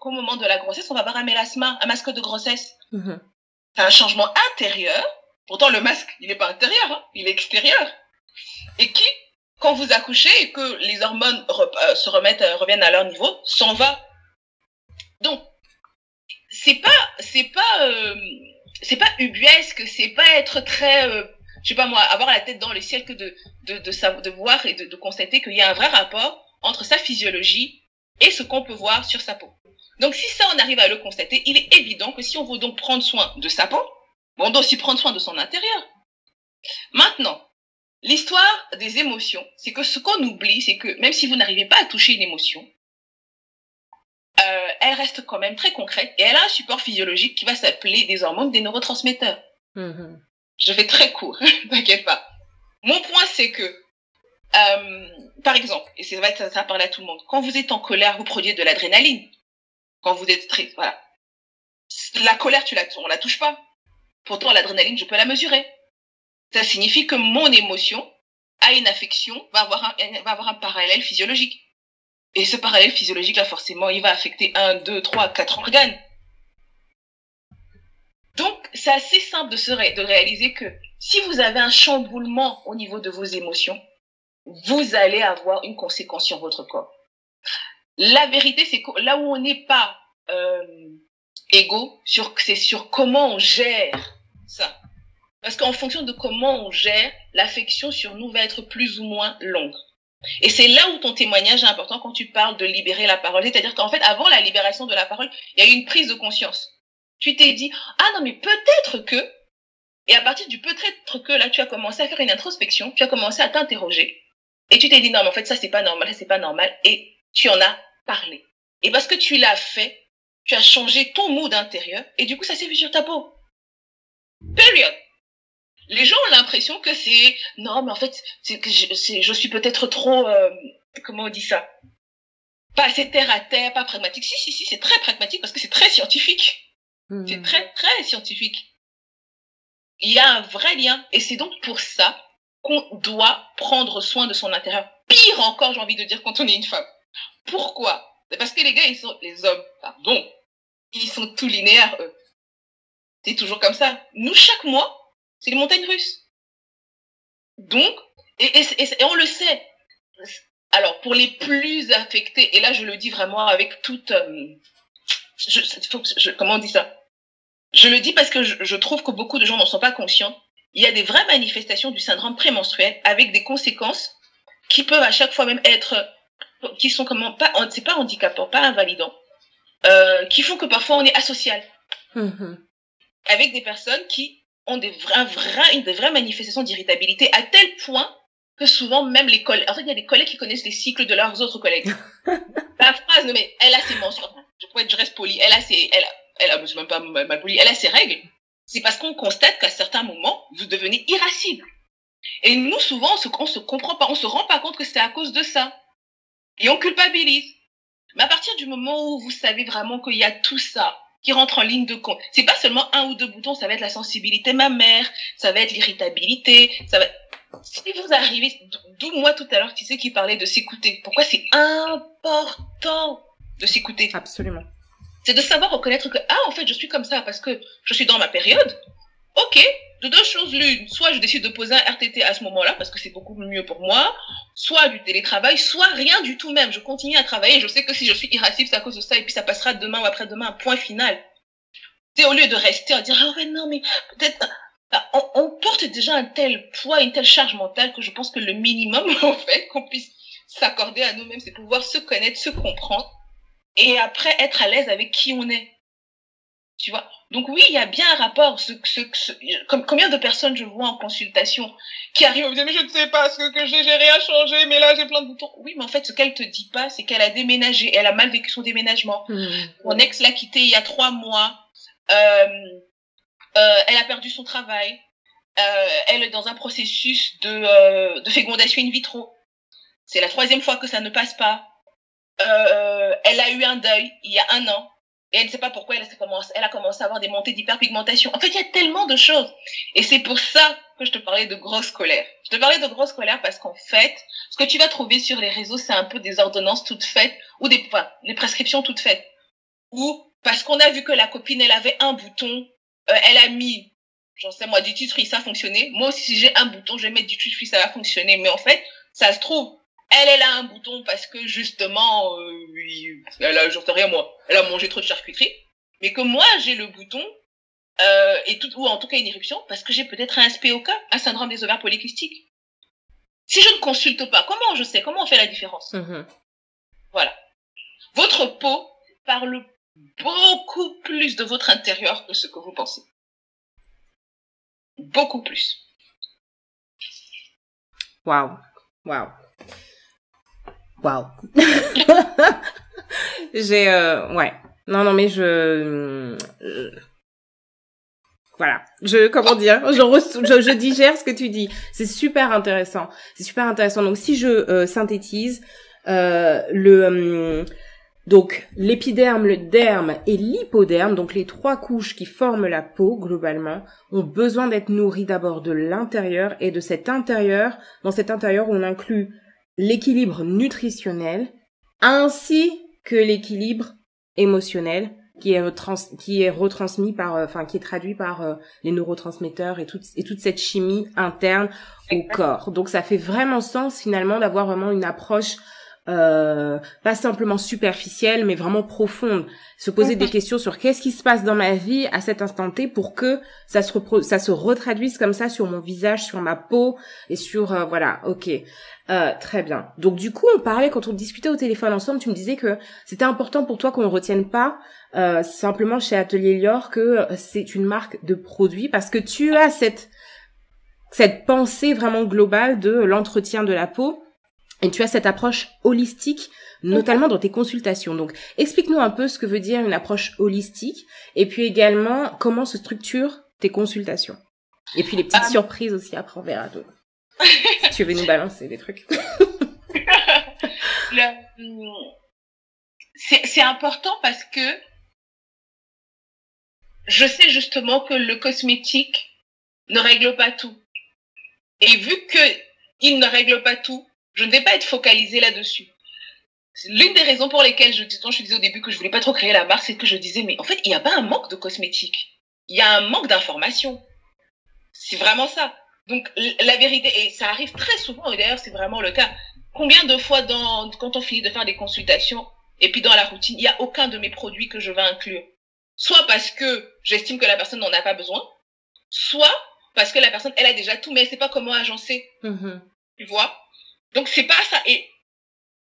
qu'au moment de la grossesse, on va avoir un mélasma, un masque de grossesse. Mhm. C'est un changement intérieur. Pourtant, le masque, il n'est pas intérieur, hein, il est extérieur. Et qui, quand vous accouchez et que les hormones euh, se remettent, euh, reviennent à leur niveau, s'en va. Donc, c'est pas, c'est pas, euh, c'est pas ubuesque, c'est pas être très je sais pas moi, avoir la tête dans le ciel que de, de, de, voir et de, de constater qu'il y a un vrai rapport entre sa physiologie et ce qu'on peut voir sur sa peau. Donc si ça, on arrive à le constater, il est évident que si on veut donc prendre soin de sa peau, on doit aussi prendre soin de son intérieur. Maintenant, l'histoire des émotions, c'est que ce qu'on oublie, c'est que même si vous n'arrivez pas à toucher une émotion, euh, elle reste quand même très concrète et elle a un support physiologique qui va s'appeler des hormones, des neurotransmetteurs. Mm-hmm. Je fais très court, [laughs] t'inquiète pas. Mon point, c'est que, euh, par exemple, et c'est vrai que ça, parle à tout le monde, quand vous êtes en colère, vous produisez de l'adrénaline. Quand vous êtes triste, voilà. La colère, tu la, on la touche pas. Pourtant, l'adrénaline, je peux la mesurer. Ça signifie que mon émotion a une affection, va avoir un, va avoir un parallèle physiologique. Et ce parallèle physiologique, là, forcément, il va affecter un, deux, trois, quatre organes. Donc, c'est assez simple de, se ré de réaliser que si vous avez un chamboulement au niveau de vos émotions, vous allez avoir une conséquence sur votre corps. La vérité, c'est que là où on n'est pas euh, égaux, c'est sur comment on gère ça. Parce qu'en fonction de comment on gère, l'affection sur nous va être plus ou moins longue. Et c'est là où ton témoignage est important quand tu parles de libérer la parole. C'est-à-dire qu'en fait, avant la libération de la parole, il y a eu une prise de conscience. Tu t'es dit, ah non, mais peut-être que, et à partir du peut-être que, là, tu as commencé à faire une introspection, tu as commencé à t'interroger, et tu t'es dit, non, mais en fait, ça, c'est pas normal, ça, c'est pas normal, et tu en as parlé. Et parce que tu l'as fait, tu as changé ton mood intérieur, et du coup, ça s'est vu sur ta peau. Period les gens ont l'impression que c'est non mais en fait c'est que je, je suis peut-être trop euh, comment on dit ça? Pas assez terre à terre pas pragmatique si si si c'est très pragmatique parce que c'est très scientifique mmh. c'est très très scientifique. Il y a un vrai lien et c'est donc pour ça qu'on doit prendre soin de son intérieur. Pire encore j'ai envie de dire quand on est une femme. Pourquoi? Parce que les gars ils sont les hommes pardon. Ils sont tout linéaires eux. C'est toujours comme ça. Nous chaque mois c'est les montagnes russes. Donc, et, et, on le sait. Alors, pour les plus affectés, et là je le dis vraiment avec toute... Euh, je, comment on dit ça? Je le dis parce que je, trouve que beaucoup de gens n'en sont pas conscients. Il y a des vraies manifestations du syndrome prémenstruel avec des conséquences qui peuvent à chaque fois même être... qui sont comment... pas C'est pas handicapant, pas invalidant. Euh, qui font que parfois on est asocial. Mmh avec des personnes qui ont des vrais, vrais, des vraies manifestations d'irritabilité à tel point que souvent même les collègues, en fait, il y a des collègues qui connaissent les cycles de leurs autres collègues. [laughs] La phrase, mais elle a ses menstruations. Je pourrais je reste poli. Elle a ses, elle, elle a, je même pas. Elle a ses règles. C'est parce qu'on constate qu'à certains moments, vous devenez irascible. Et nous, souvent, on se, comprend pas, on se rend pas compte que c'est à cause de ça. Et on culpabilise. Mais à partir du moment où vous savez vraiment qu'il y a tout ça, qui rentre en ligne de compte. C'est pas seulement un ou deux boutons, ça va être la sensibilité mammaire, ça va être l'irritabilité, ça va si vous arrivez, d'où moi tout à l'heure, tu sais, qui parlait de s'écouter. Pourquoi c'est important de s'écouter? Absolument. C'est de savoir reconnaître que, ah, en fait, je suis comme ça parce que je suis dans ma période. Ok, de deux choses l'une. Soit je décide de poser un RTT à ce moment-là parce que c'est beaucoup mieux pour moi. Soit du télétravail, soit rien du tout même. Je continue à travailler. Je sais que si je suis irascible, c'est à cause de ça et puis ça passera demain ou après-demain, point final. C'est au lieu de rester à dire, ah ouais, non, mais peut-être, on, porte déjà un tel poids, une telle charge mentale que je pense que le minimum, [laughs] en fait, qu'on puisse s'accorder à nous-mêmes, c'est pouvoir se connaître, se comprendre et après être à l'aise avec qui on est. Tu vois? Donc oui, il y a bien un rapport. Ce, ce, ce, comme, combien de personnes je vois en consultation qui arrivent à me dire mais je ne sais pas ce que j'ai, j'ai rien changé, mais là j'ai plein de boutons. Oui, mais en fait, ce qu'elle te dit pas, c'est qu'elle a déménagé, elle a mal vécu son déménagement. Mmh. Mon ex l'a quitté il y a trois mois. Euh, euh, elle a perdu son travail. Euh, elle est dans un processus de, euh, de fécondation in vitro. C'est la troisième fois que ça ne passe pas. Euh, elle a eu un deuil il y a un an. Et elle ne sait pas pourquoi elle a, commencé, elle a commencé à avoir des montées d'hyperpigmentation. En fait, il y a tellement de choses. Et c'est pour ça que je te parlais de grosse colère. Je te parlais de grosse colère parce qu'en fait, ce que tu vas trouver sur les réseaux, c'est un peu des ordonnances toutes faites ou des, prescriptions toutes faites. Ou parce qu'on a vu que la copine, elle avait un bouton, euh, elle a mis, j'en sais moi, du titre, ça a fonctionné. Moi aussi, si j'ai un bouton, je vais mettre du titre, ça va fonctionner. Mais en fait, ça se trouve, elle, elle a un bouton parce que justement, euh, elle a, j'en sais rien moi, elle a mangé trop de charcuterie. Mais que moi, j'ai le bouton, euh, et tout, ou en tout cas une éruption, parce que j'ai peut-être un SPOK, un syndrome des ovaires polykystiques. Si je ne consulte pas, comment je sais? Comment on fait la différence? Mm-hmm. Voilà. Votre peau parle beaucoup plus de votre intérieur que ce que vous pensez. Beaucoup plus. Waouh. Waouh. Waouh. [laughs] J'ai, euh, ouais. Non, non, mais je, voilà. Je comment dire, je, je, digère ce que tu dis. C'est super intéressant. C'est super intéressant. Donc si je euh, synthétise, euh, le hum, donc l'épiderme, le derme et l'hypoderme, donc les trois couches qui forment la peau globalement, ont besoin d'être nourries d'abord de l'intérieur et de cet intérieur. Dans cet intérieur, on inclut l'équilibre nutritionnel ainsi que l'équilibre émotionnel qui est, qui est retransmis par, euh, enfin qui est traduit par euh, les neurotransmetteurs et toute et toute cette chimie interne au corps. Donc ça fait vraiment sens finalement d'avoir vraiment une approche euh, pas simplement superficielle, mais vraiment profonde. Se poser des questions sur qu'est-ce qui se passe dans ma vie à cet instant T pour que ça se ça se retraduise comme ça sur mon visage, sur ma peau et sur euh, voilà. Ok, euh, très bien. Donc du coup, on parlait quand on discutait au téléphone ensemble, tu me disais que c'était important pour toi qu'on ne retienne pas euh, simplement chez Atelier Lior que c'est une marque de produit parce que tu as cette cette pensée vraiment globale de l'entretien de la peau et tu as cette approche holistique, notamment dans tes consultations. Donc, explique-nous un peu ce que veut dire une approche holistique, et puis également comment se structurent tes consultations. Et puis les petites euh, surprises aussi, après on verra. Tu veux nous balancer des trucs. [laughs] c'est important parce que je sais justement que le cosmétique ne règle pas tout. Et vu que il ne règle pas tout, je ne vais pas être focalisée là-dessus. L'une des raisons pour lesquelles je, disais au début que je voulais pas trop créer la marque, c'est que je disais, mais en fait, il n'y a pas un manque de cosmétiques. Il y a un manque d'informations. C'est vraiment ça. Donc, la vérité, et ça arrive très souvent, et d'ailleurs, c'est vraiment le cas. Combien de fois dans, quand on finit de faire des consultations, et puis dans la routine, il n'y a aucun de mes produits que je vais inclure? Soit parce que j'estime que la personne n'en a pas besoin, soit parce que la personne, elle a déjà tout, mais elle sait pas comment agencer. Mm-hmm. Tu vois? Donc c'est pas ça. Et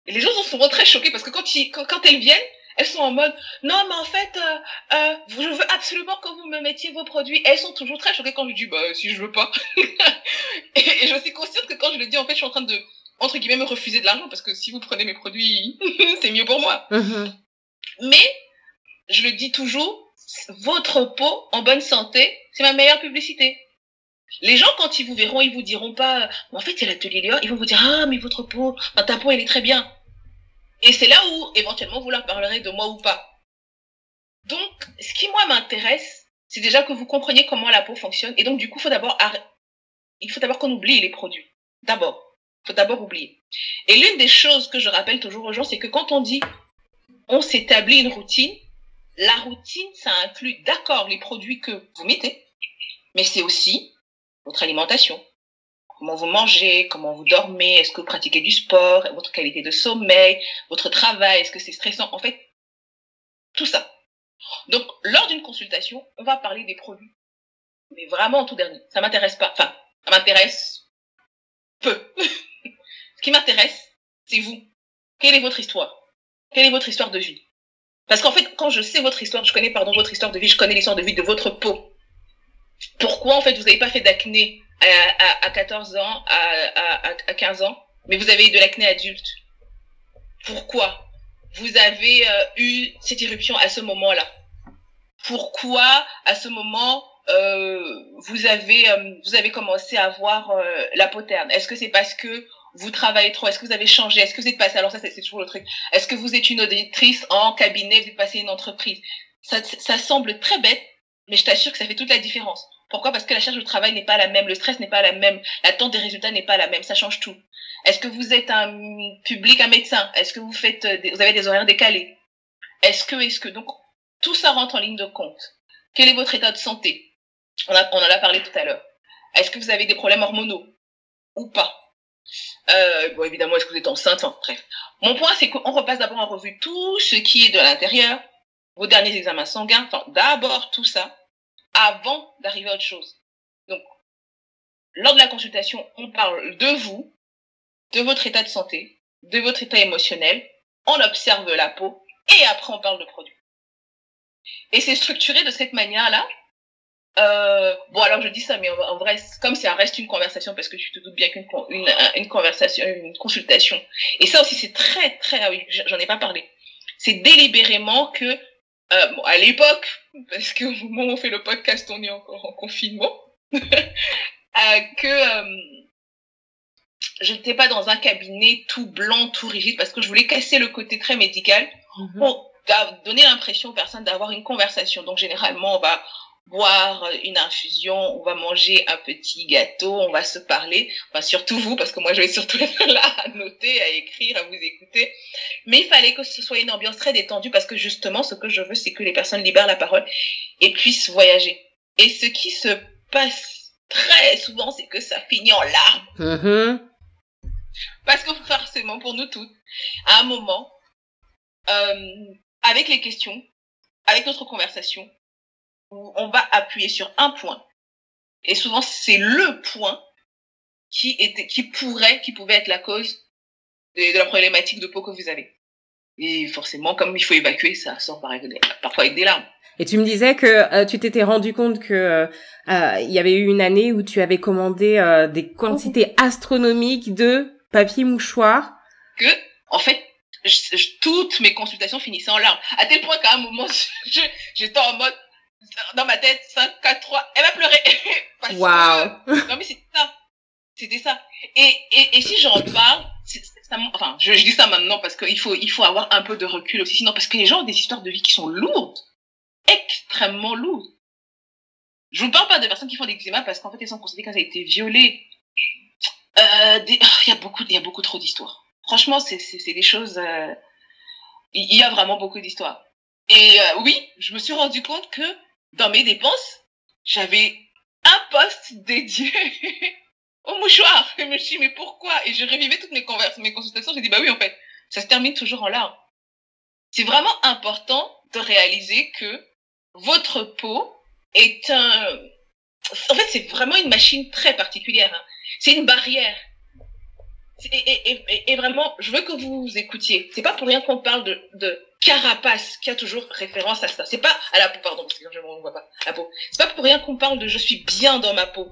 les gens sont souvent très choqués parce que quand, ils, quand, quand elles viennent, elles sont en mode non mais en fait euh, euh, je veux absolument que vous me mettiez vos produits. elles sont toujours très choquées quand je dis bah si je veux pas. [laughs] et, je suis consciente que quand je le dis en fait je suis en train de entre guillemets me refuser de l'argent parce que si vous prenez mes produits [laughs] c'est mieux pour moi. Mm-hmm. Mais je le dis toujours votre peau en bonne santé c'est ma meilleure publicité. Les gens, quand ils vous verront, ils vous diront pas, en fait, c'est l'atelier Léo, ils vont vous dire, ah, mais votre peau, ta peau, elle est très bien. Et c'est là où, éventuellement, vous leur parlerez de moi ou pas. Donc, ce qui, moi, m'intéresse, c'est déjà que vous compreniez comment la peau fonctionne. Et donc, du coup, il faut d'abord qu'on oublie les produits. D'abord. Faut d'abord oublier. Et l'une des choses que je rappelle toujours aux gens, c'est que quand on dit, on s'établit une routine, la routine, ça inclut d'accord les produits que vous mettez, mais c'est aussi votre alimentation, comment vous mangez, comment vous dormez, est-ce que vous pratiquez du sport, votre qualité de sommeil, votre travail, est-ce que c'est stressant, en fait, tout ça. Donc, lors d'une consultation, on va parler des produits. Mais vraiment en tout dernier. Ça m'intéresse pas. Enfin, ça m'intéresse peu. [laughs] Ce qui m'intéresse, c'est vous. Quelle est votre histoire? Quelle est votre histoire de vie? Parce qu'en fait, quand je sais votre histoire, je connais, pardon, votre histoire de vie, je connais l'histoire de vie de votre peau pourquoi en fait vous n'avez pas fait d'acné? À, à, 14 ans, à, à, 15 ans, mais vous avez eu de l'acné adulte. Pourquoi vous avez euh, eu cette éruption à ce moment-là? Pourquoi à ce moment euh, vous avez euh, vous avez commencé à avoir la peau Est-ce que c'est parce que vous travaillez trop? Est-ce que vous avez changé? Est-ce que vous êtes passé Alors ça c'est toujours le truc. Est-ce que vous êtes une auditrice en cabinet? Vous êtes passé une entreprise? Ça, ça semble très bête, mais je t'assure que ça fait toute la différence. Pourquoi? Parce que la charge de travail n'est pas la même, le stress n'est pas la même, l'attente des résultats n'est pas la même, ça change tout. Est-ce que vous êtes un public, un médecin? Est-ce que vous faites, euh, vous avez des horaires décalés? Est-ce que, est-ce que, donc tout ça rentre en ligne de compte. Quel est votre état de santé? On, en a parlé tout à l'heure. Est-ce que vous avez des problèmes hormonaux? Ou pas? Euh, Bon, évidemment, est-ce que vous êtes enceinte? Bref. Mon point, c'est qu'on repasse d'abord en revue tout ce qui est de l'intérieur, vos derniers examens sanguins, enfin, d'abord tout ça, avant d'arriver à autre chose. Donc, lors de la consultation, on parle de vous, de votre état de santé, de votre état émotionnel, on observe la peau, et après on parle de produits. Et c'est structuré de cette manière-là. Euh, bon, alors je dis ça, mais en vrai, comme ça reste une conversation, parce que tu te doutes bien qu'une une, une conversation, une consultation, et ça aussi c'est très très, ah oui, j'en ai pas parlé. C'est délibérément que euh, bon, à l'époque, parce qu'au moment où on fait le podcast, on est encore en confinement, [laughs] euh, que euh, je n'étais pas dans un cabinet tout blanc, tout rigide, parce que je voulais casser le côté très médical Mhm. pour donner l'impression aux personnes d'avoir une conversation. Donc généralement, on va boire une infusion, on va manger un petit gâteau, on va se parler, enfin surtout vous, parce que moi je vais surtout [laughs] être là à noter, à écrire, à vous écouter. Mais il fallait que ce soit une ambiance très détendue, parce que justement, ce que je veux, c'est que les personnes libèrent la parole et puissent voyager. Et ce qui se passe très souvent, c'est que ça finit en larmes. Mhm. Parce que forcément, pour nous toutes, à un moment, euh, avec les questions, avec notre conversation, où on va appuyer sur un point. Et souvent, c'est le point qui était, qui pourrait, qui pouvait être la cause de, de la problématique de peau que vous avez. Et forcément, comme il faut évacuer, ça sort par- parfois avec des larmes. Et tu me disais que euh, tu t'étais rendu compte que euh, euh, il y avait eu une année où tu avais commandé euh, des quantités astronomiques de papier mouchoir. que, en fait, je- je- toutes mes consultations finissaient en larmes. À tel point qu'à un moment, [laughs] j'étais en mode, dans ma tête, 5, 4, 3, elle va pleurer. [laughs] Que- Waouh. [laughs] non, mais c'était ça. C'était ça. Et, et, et si j'en parle, c'est- ça, enfin, je, je dis ça maintenant parce qu'il faut, il faut avoir un peu de recul aussi. Sinon, parce que les gens ont des histoires de vie qui sont lourdes. Extrêmement lourdes. Je ne parle pas de personnes qui font des eczéma parce qu'en fait, elles sont considérées qu'elles ont été violées. Euh, des- oh, il y a beaucoup, il y a beaucoup trop d'histoires. Franchement, c'est, c'est, c'est des choses, euh, il il y a vraiment beaucoup d'histoires. Et euh, oui, je me suis rendu compte que dans mes dépenses, j'avais un poste dédié [laughs] au mouchoir. Et je me suis dit, mais pourquoi? Et je revivais toutes mes, convers mes consultations. J'ai dit, bah oui, en fait, ça se termine toujours en larmes. C'est vraiment important de réaliser que votre peau est un... En fait, c'est vraiment une machine très particulière. hein. C'est une barrière. Et, vraiment, je veux que vous écoutiez. C'est pas pour rien qu'on parle de carapace, qui a toujours référence à ça. C'est pas à la peau, pardon, parce que je ne vois pas la peau. C'est pas pour rien qu'on parle de je suis bien dans ma peau.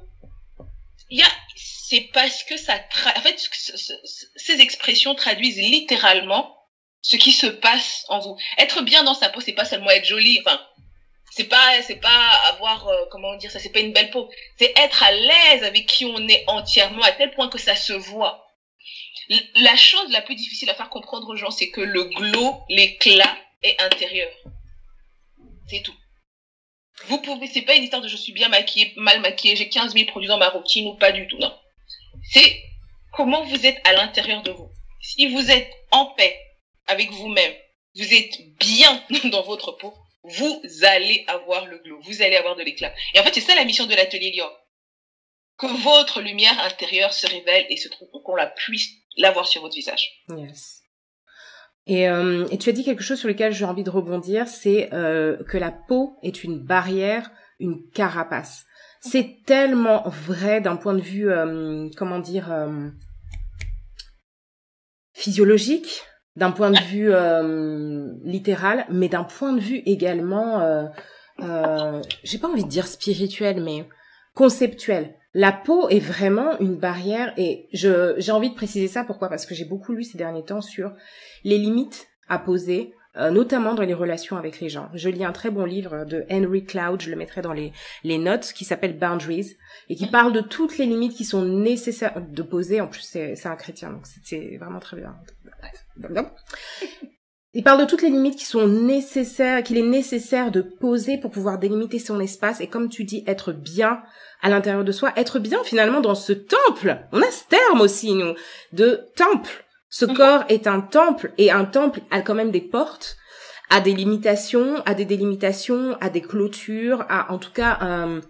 Il y a, c'est parce que ça, tra- en fait, ce- ce- ce- ces expressions traduisent littéralement ce qui se passe en vous. Être bien dans sa peau, c'est pas seulement être jolie. Enfin, c'est pas, c'est pas avoir, euh, comment dire ça, c'est pas une belle peau. C'est être à l'aise avec qui on est entièrement, à tel point que ça se voit. La chose la plus difficile à faire comprendre aux gens, c'est que le glow, l'éclat est intérieur. C'est tout. Vous pouvez, c'est pas une histoire de je suis bien maquillée, mal maquillée, j'ai 15 000 produits dans ma routine ou pas du tout, non. C'est comment vous êtes à l'intérieur de vous. Si vous êtes en paix avec vous-même, vous êtes bien [laughs] dans votre peau, vous allez avoir le glow, vous allez avoir de l'éclat. Et en fait, c'est ça la mission de l'atelier Lior. Que votre lumière intérieure se révèle et se trouve, qu'on la puisse l'avoir sur votre visage. Yes. Et, euh, tu as dit quelque chose sur lequel j'ai envie de rebondir, c'est euh, que la peau est une barrière, une carapace. C'est tellement vrai d'un point de vue, euh, comment dire, euh, physiologique, d'un point de vue euh, littéral, mais d'un point de vue également, euh, j'ai pas envie de dire spirituel, mais conceptuel. La peau est vraiment une barrière et je j'ai envie de préciser ça. Pourquoi? Parce que j'ai beaucoup lu ces derniers temps sur les limites à poser euh, notamment dans les relations avec les gens. Je lis un très bon livre de Henry Cloud, je le mettrai dans les les notes qui s'appelle Boundaries et qui parle de toutes les limites qui sont nécessaires de poser. En plus c'est un chrétien donc c'est- vraiment très bien. Il parle de toutes les limites qui sont nécessaires, qu'il est nécessaire de poser pour pouvoir délimiter son espace et comme tu dis, être bien à l'intérieur de soi, être bien finalement dans ce temple. On a ce terme aussi, nous, de temple. Ce Mhm. corps est un temple et un temple a quand même des portes, a des limitations, a des délimitations, a des clôtures, a en tout cas un-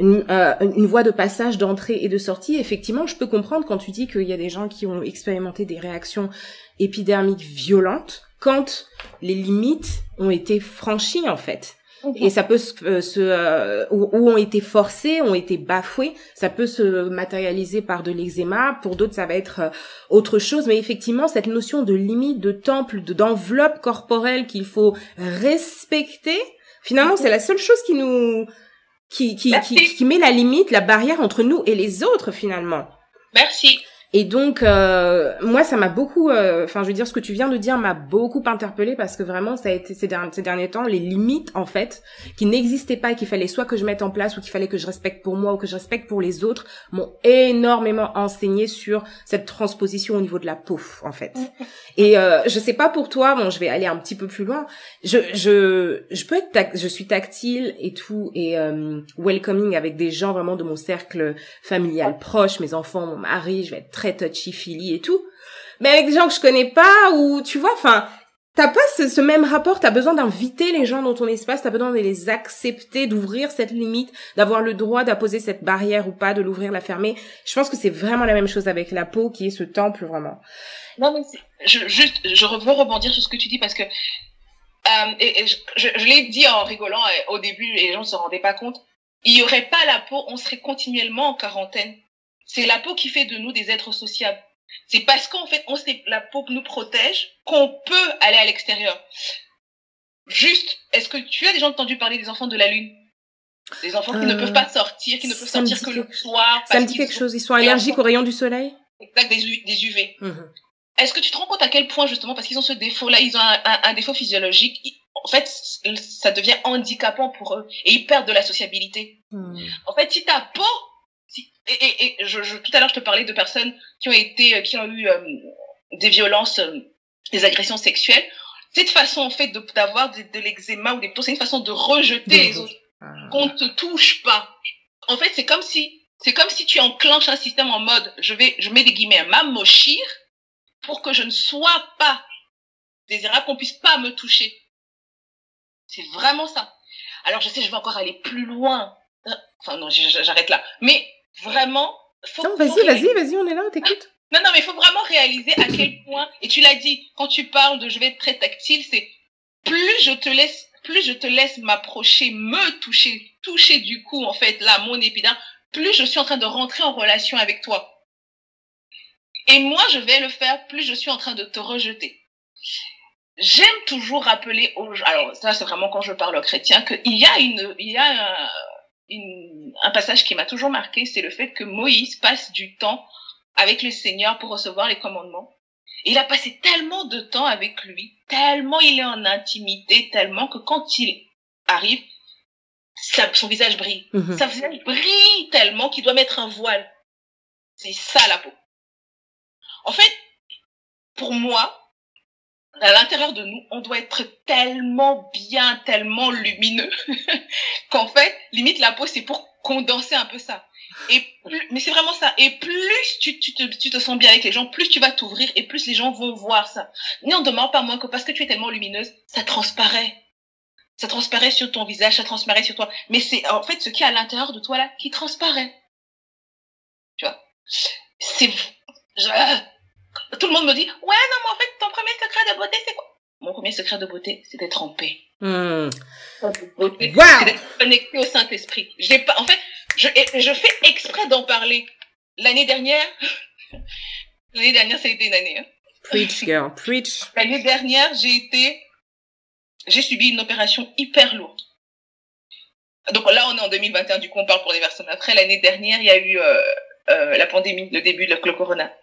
une, euh, une voie de passage d'entrée et de sortie. Effectivement, je peux comprendre quand tu dis qu'il y a des gens qui ont expérimenté des réactions épidermiques violentes quand les limites ont été franchies en fait. Et ça peut se, euh, se euh, ou, ou ont été forcés, ont été bafoués. Ça peut se matérialiser par de l'eczéma. Pour d'autres, ça va être euh, autre chose. Mais effectivement, cette notion de limite, de temple, de d'enveloppe corporelle qu'il faut respecter, finalement, c'est la seule chose qui nous qui qui, qui met la limite, la barrière entre nous et les autres finalement. Merci. Et donc, euh, moi, ça m'a beaucoup, euh, enfin, je veux dire, ce que tu viens de dire m'a beaucoup interpellé parce que vraiment, ça a été ces derniers, ces derniers temps, les limites, en fait, qui n'existaient pas et qu'il fallait soit que je mette en place ou qu'il fallait que je respecte pour moi ou que je respecte pour les autres, m'ont énormément enseigné sur cette transposition au niveau de la peau, en fait. [laughs] Et euh, je sais pas pour toi, bon, je vais aller un petit peu plus loin. Je, je, je peux être, je suis tactile et tout et euh, welcoming avec des gens vraiment de mon cercle familial proche, mes enfants, mon mari. Je vais être très touchy-feely et tout. Mais avec des gens que je connais pas ou tu vois, enfin, t'as pas ce, même rapport, t'as besoin d'inviter les gens dans ton espace, t'as besoin de les accepter, d'ouvrir cette limite, d'avoir le droit d'apposer cette barrière ou pas, de l'ouvrir, la fermer. Je pense que c'est vraiment la même chose avec la peau qui est ce temple vraiment. Non mais je, juste, je veux rebondir sur ce que tu dis parce que euh, et, je, je l'ai dit en rigolant euh, au début et les gens ne se rendaient pas compte. Il y aurait pas la peau, on serait continuellement en quarantaine. C'est la peau qui fait de nous des êtres sociables. C'est parce qu'en fait, on sait, la peau nous protège qu'on peut aller à l'extérieur. Juste, est-ce que tu as déjà entendu parler des enfants de la Lune? Des enfants qui ne peuvent pas sortir, qui ne peuvent sortir que le soir. Ça me dit quelque chose. Ils sont allergiques aux rayons du soleil? Exact, des, UV. Mhm. Est-ce que tu te rends compte à quel point, justement, parce qu'ils ont ce défaut-là, ils ont un, défaut physiologique, en fait, ça devient handicapant pour eux et ils perdent de la sociabilité. Mhm. En fait, si ta peau et, et, je, je, tout à l'heure, je te parlais de personnes qui ont été, euh, qui ont eu euh, des violences, euh, des agressions sexuelles. Cette façon, en fait, d'avoir de, de l'eczéma ou des c'est une façon de rejeter les autres. Qu'on ne te touche pas. En fait, c'est comme si, c'est comme si tu enclenches un système en mode, je vais, je mets des guillemets, m'amochir pour que je ne sois pas désirable, qu'on puisse pas me toucher. C'est vraiment ça. Alors, je sais, je vais encore aller plus loin. Enfin, non, j'arrête là. Mais vraiment. Faut, non, vas-y, vas-y, vas-y, on est là, on t'écoute. Non, non, mais il faut vraiment réaliser à quel point, et tu l'as dit, quand tu parles de je vais être très tactile, c'est plus je te laisse, plus je te laisse m'approcher, me toucher, toucher du coup, en fait, là, mon épiderme, plus je suis en train de rentrer en relation avec toi. Et moi, je vais le faire, plus je suis en train de te rejeter. J'aime toujours rappeler aux gens, alors ça c'est vraiment quand je parle aux chrétiens, qu'il y a une, il y a un, un passage qui m'a toujours marqué, c'est le fait que Moïse passe du temps avec le Seigneur pour recevoir les commandements. Il a passé tellement de temps avec lui, tellement il est en intimité, tellement que quand il arrive, son visage brille. Mhm. Son visage brille tellement qu'il doit mettre un voile. C'est ça la peau. En fait, pour moi, à l'intérieur de nous, on doit être tellement bien, tellement lumineux, [laughs] qu'en fait, limite la peau, c'est pour condenser un peu ça. Et mais c'est vraiment ça. Et plus tu, te, sens bien avec les gens, plus tu vas t'ouvrir et plus les gens vont voir ça. on demande pas moins que parce que tu es tellement lumineuse, ça transparaît. Ça transparaît sur ton visage, ça transparaît sur toi. Mais c'est en fait ce qui est à l'intérieur de toi là qui transparaît. Tu vois? C'est tout le monde me dit, ouais, non, mais en fait, ton premier secret de beauté, c'est quoi? Mon premier secret de beauté, c'est d'être en paix. Hmm. Wow. C'est d'être connecté au Saint-Esprit. J'ai pas, en fait, je, je fais exprès d'en parler. L'année dernière, [laughs] l'année dernière, ça a été une année. Hein. Preach, girl, preach. [laughs] L'année dernière, j'ai été, j'ai subi une opération hyper lourde. Donc là, on est en 2021, du coup, on parle pour les personnes après. L'année dernière, il y a eu euh, euh, la pandémie, le début de le corona.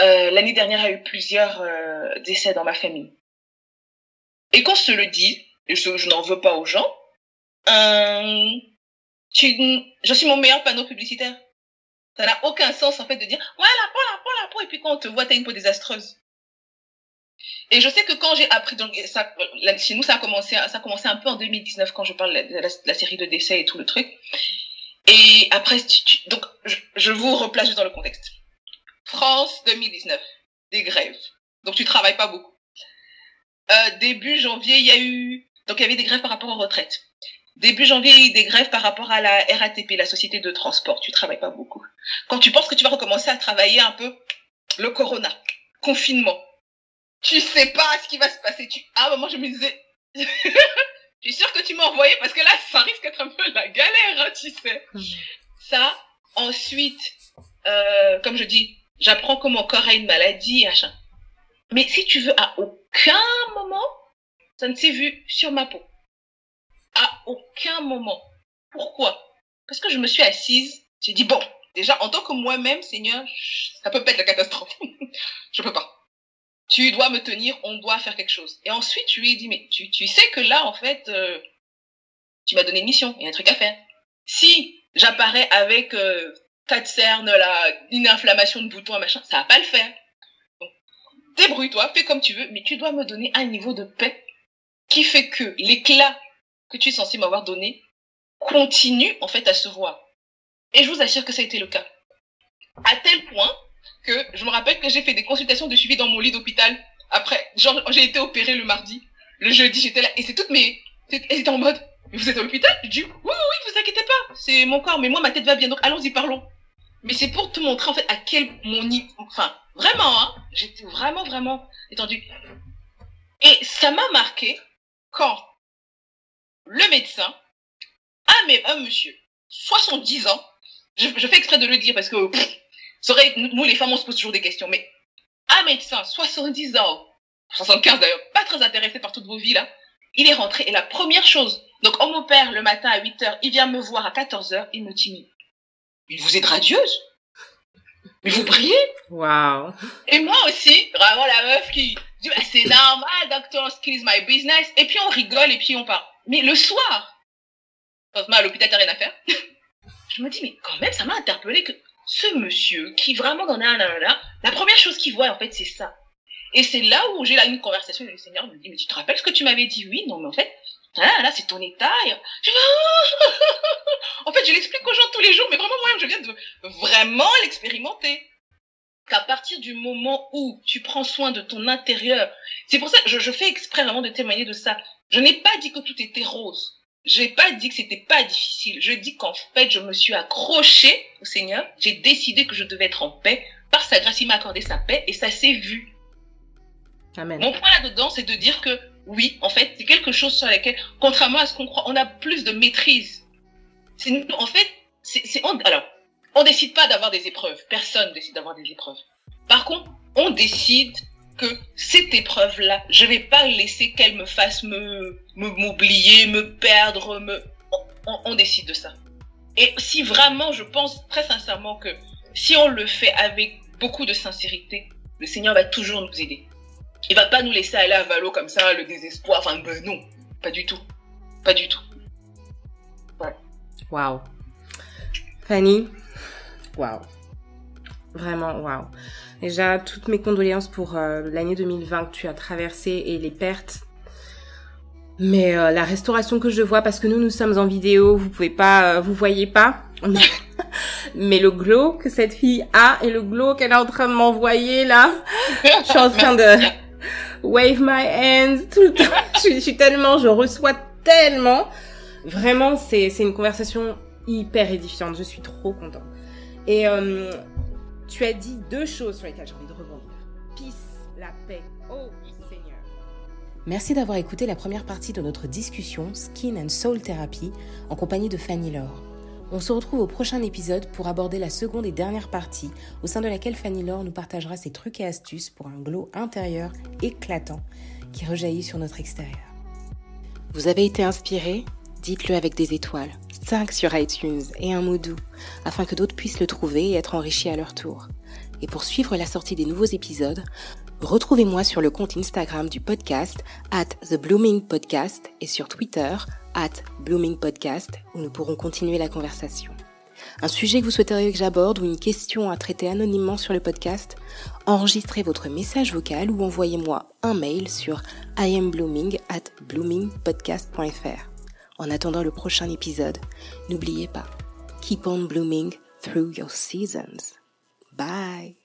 Euh, l'année dernière, il y a eu plusieurs euh, décès dans ma famille. Et qu'on se le dit, je, n'en veux pas aux gens, euh, je suis mon meilleur panneau publicitaire. Ça n'a aucun sens en fait de dire ouais la peau, la peau, la peau, et puis quand on te voit, t'as une peau désastreuse. Et je sais que quand j'ai appris, donc ça, chez nous ça a commencé, ça a commencé un peu en 2019 quand je parle de la, série de décès et tout le truc. Et après, donc je, je vous replace dans le contexte. France 2019, des grèves. Donc tu travailles pas beaucoup. Euh, début janvier, il y a eu donc il y avait des grèves par rapport aux retraites. Début janvier, il y a eu des grèves par rapport à la RATP, la société de transport. Tu travailles pas beaucoup. Quand tu penses que tu vas recommencer à travailler un peu, le corona, confinement, tu sais pas ce qui va se passer. Tu ah un moment je me disais je suis sûre que tu m'as envoyé? Parce que là ça risque d'être un peu la galère, hein, tu sais. Hmm. Ça. Ensuite, euh, comme je dis, j'apprends que mon corps a une maladie, achin. Mais si tu veux, à aucun moment, ça ne s'est vu sur ma peau. À aucun moment. Pourquoi? Parce que je me suis assise, j'ai dit, bon, déjà, en tant que moi-même, Seigneur, ça peut pas être la catastrophe. [laughs] je peux pas. Tu dois me tenir, on doit faire quelque chose. Et ensuite, je lui ai dit, mais tu, tu sais que là, en fait, euh, tu m'as donné une mission, il y a un truc à faire. Si j'apparais avec euh, quatre cernes, là, une inflammation de bouton, machin, ça va pas le faire. débrouille-toi, fais comme tu veux, mais tu dois me donner un niveau de paix qui fait que l'éclat que tu es censé m'avoir donné continue, en fait, à se voir. Et je vous assure que ça a été le cas. À tel point que je me rappelle que j'ai fait des consultations de suivi dans mon lit d'hôpital. Après, genre, j'ai été opérée le mardi. Le jeudi, j'étais là. Et c'est toutes mes... Elles étaient en mode, mais vous êtes à l'hôpital? Je dis, oui, oui, oui, vous inquiétez pas. C'est mon corps, mais moi, ma tête va bien. Donc, allons-y, parlons. Mais c'est pour te montrer, en fait, à quel mon. Enfin, vraiment, hein. J'étais vraiment, vraiment étendue. Et ça m'a marqué quand le médecin, un, un monsieur, 70 ans, je, fais exprès de le dire parce que serait, nous les femmes on se pose toujours des questions, mais un médecin, 70 ans, 75 d'ailleurs, pas très intéressé par toutes vos vies là, il est rentré et la première chose, donc on m'opère le matin à 8 heures, il vient me voir à 14 heures, il me dit, mais vous êtes radieuse mais vous priez Waouh Et moi aussi, vraiment la meuf qui dit bah, c'est normal, doctor, skills my business. Et puis on rigole et puis on part. Mais le soir, quand à l'hôpital t'as rien à faire, [laughs] je me dis mais quand même ça m'a interpellé que ce monsieur qui vraiment dans un là, la première chose qu'il voit en fait c'est ça. Et c'est là où j'ai là une conversation avec le Seigneur, il me dit mais tu te rappelles ce que tu m'avais dit? Oui, non mais en fait ah, là c'est ton état. Et... Je [laughs] en fait je l'explique aux gens tous les jours, mais vraiment moi je viens de vraiment l'expérimenter qu'à partir du moment où tu prends soin de ton intérieur, c'est pour ça que je, je, fais exprès vraiment de témoigner de ça. Je n'ai pas dit que tout était rose. J'ai pas dit que c'était pas difficile. Je dis qu'en fait, je me suis accrochée au Seigneur. J'ai décidé que je devais être en paix. Par sa grâce, il m'a accordé sa paix et ça s'est vu. Amen. Mon point là-dedans, c'est de dire que oui, en fait, c'est quelque chose sur lequel, contrairement à ce qu'on croit, on a plus de maîtrise. En fait, c'est, alors, on décide pas d'avoir des épreuves. Personne décide d'avoir des épreuves. Par contre, on décide que cette épreuve-là, je vais pas laisser qu'elle me fasse me, m'oublier, me, perdre, me, on, on, décide de ça. Et si vraiment, je pense très sincèrement que si on le fait avec beaucoup de sincérité, le Seigneur va toujours nous aider. Il va pas nous laisser aller à valo comme ça, le désespoir. Enfin, ben non, pas du tout. Pas du tout. Ouais. Waouh. Fanny, waouh. Vraiment, waouh. Déjà, toutes mes condoléances pour euh, l'année 2020 que tu as traversée et les pertes. Mais euh, la restauration que je vois, parce que nous, nous sommes en vidéo, vous pouvez pas, euh, vous voyez pas. [laughs] Mais le glow que cette fille a et le glow qu'elle est en train de m'envoyer là, je suis en train de wave my hands tout le temps. [laughs] je, suis tellement, je reçois tellement. Vraiment, c'est c'est une conversation hyper édifiante. Je suis trop contente. Et euh, tu as dit deux choses sur lesquelles j'ai envie de rebondir. Peace, la paix. Oh Seigneur. Merci d'avoir écouté la première partie de notre discussion Skin and Soul Therapy en compagnie de Fanny Laure. On se retrouve au prochain épisode pour aborder la seconde et dernière partie, au sein de laquelle Fanny Laure nous partagera ses trucs et astuces pour un glow intérieur éclatant qui rejaillit sur notre extérieur. Vous avez été inspiré? Dites-le avec des étoiles, 5 sur iTunes et un mot doux, afin que d'autres puissent le trouver et être enrichis à leur tour. Et pour suivre la sortie des nouveaux épisodes, retrouvez-moi sur le compte Instagram du podcast at The Blooming Podcast et sur Twitter at Blooming Podcast où nous pourrons continuer la conversation. Un sujet que vous souhaiteriez que j'aborde ou une question à traiter anonymement sur le podcast, enregistrez votre message vocal ou envoyez-moi un mail sur iamblooming at bloomingpodcast.fr. En attendant le prochain épisode, n'oubliez pas, keep on blooming through your seasons. Bye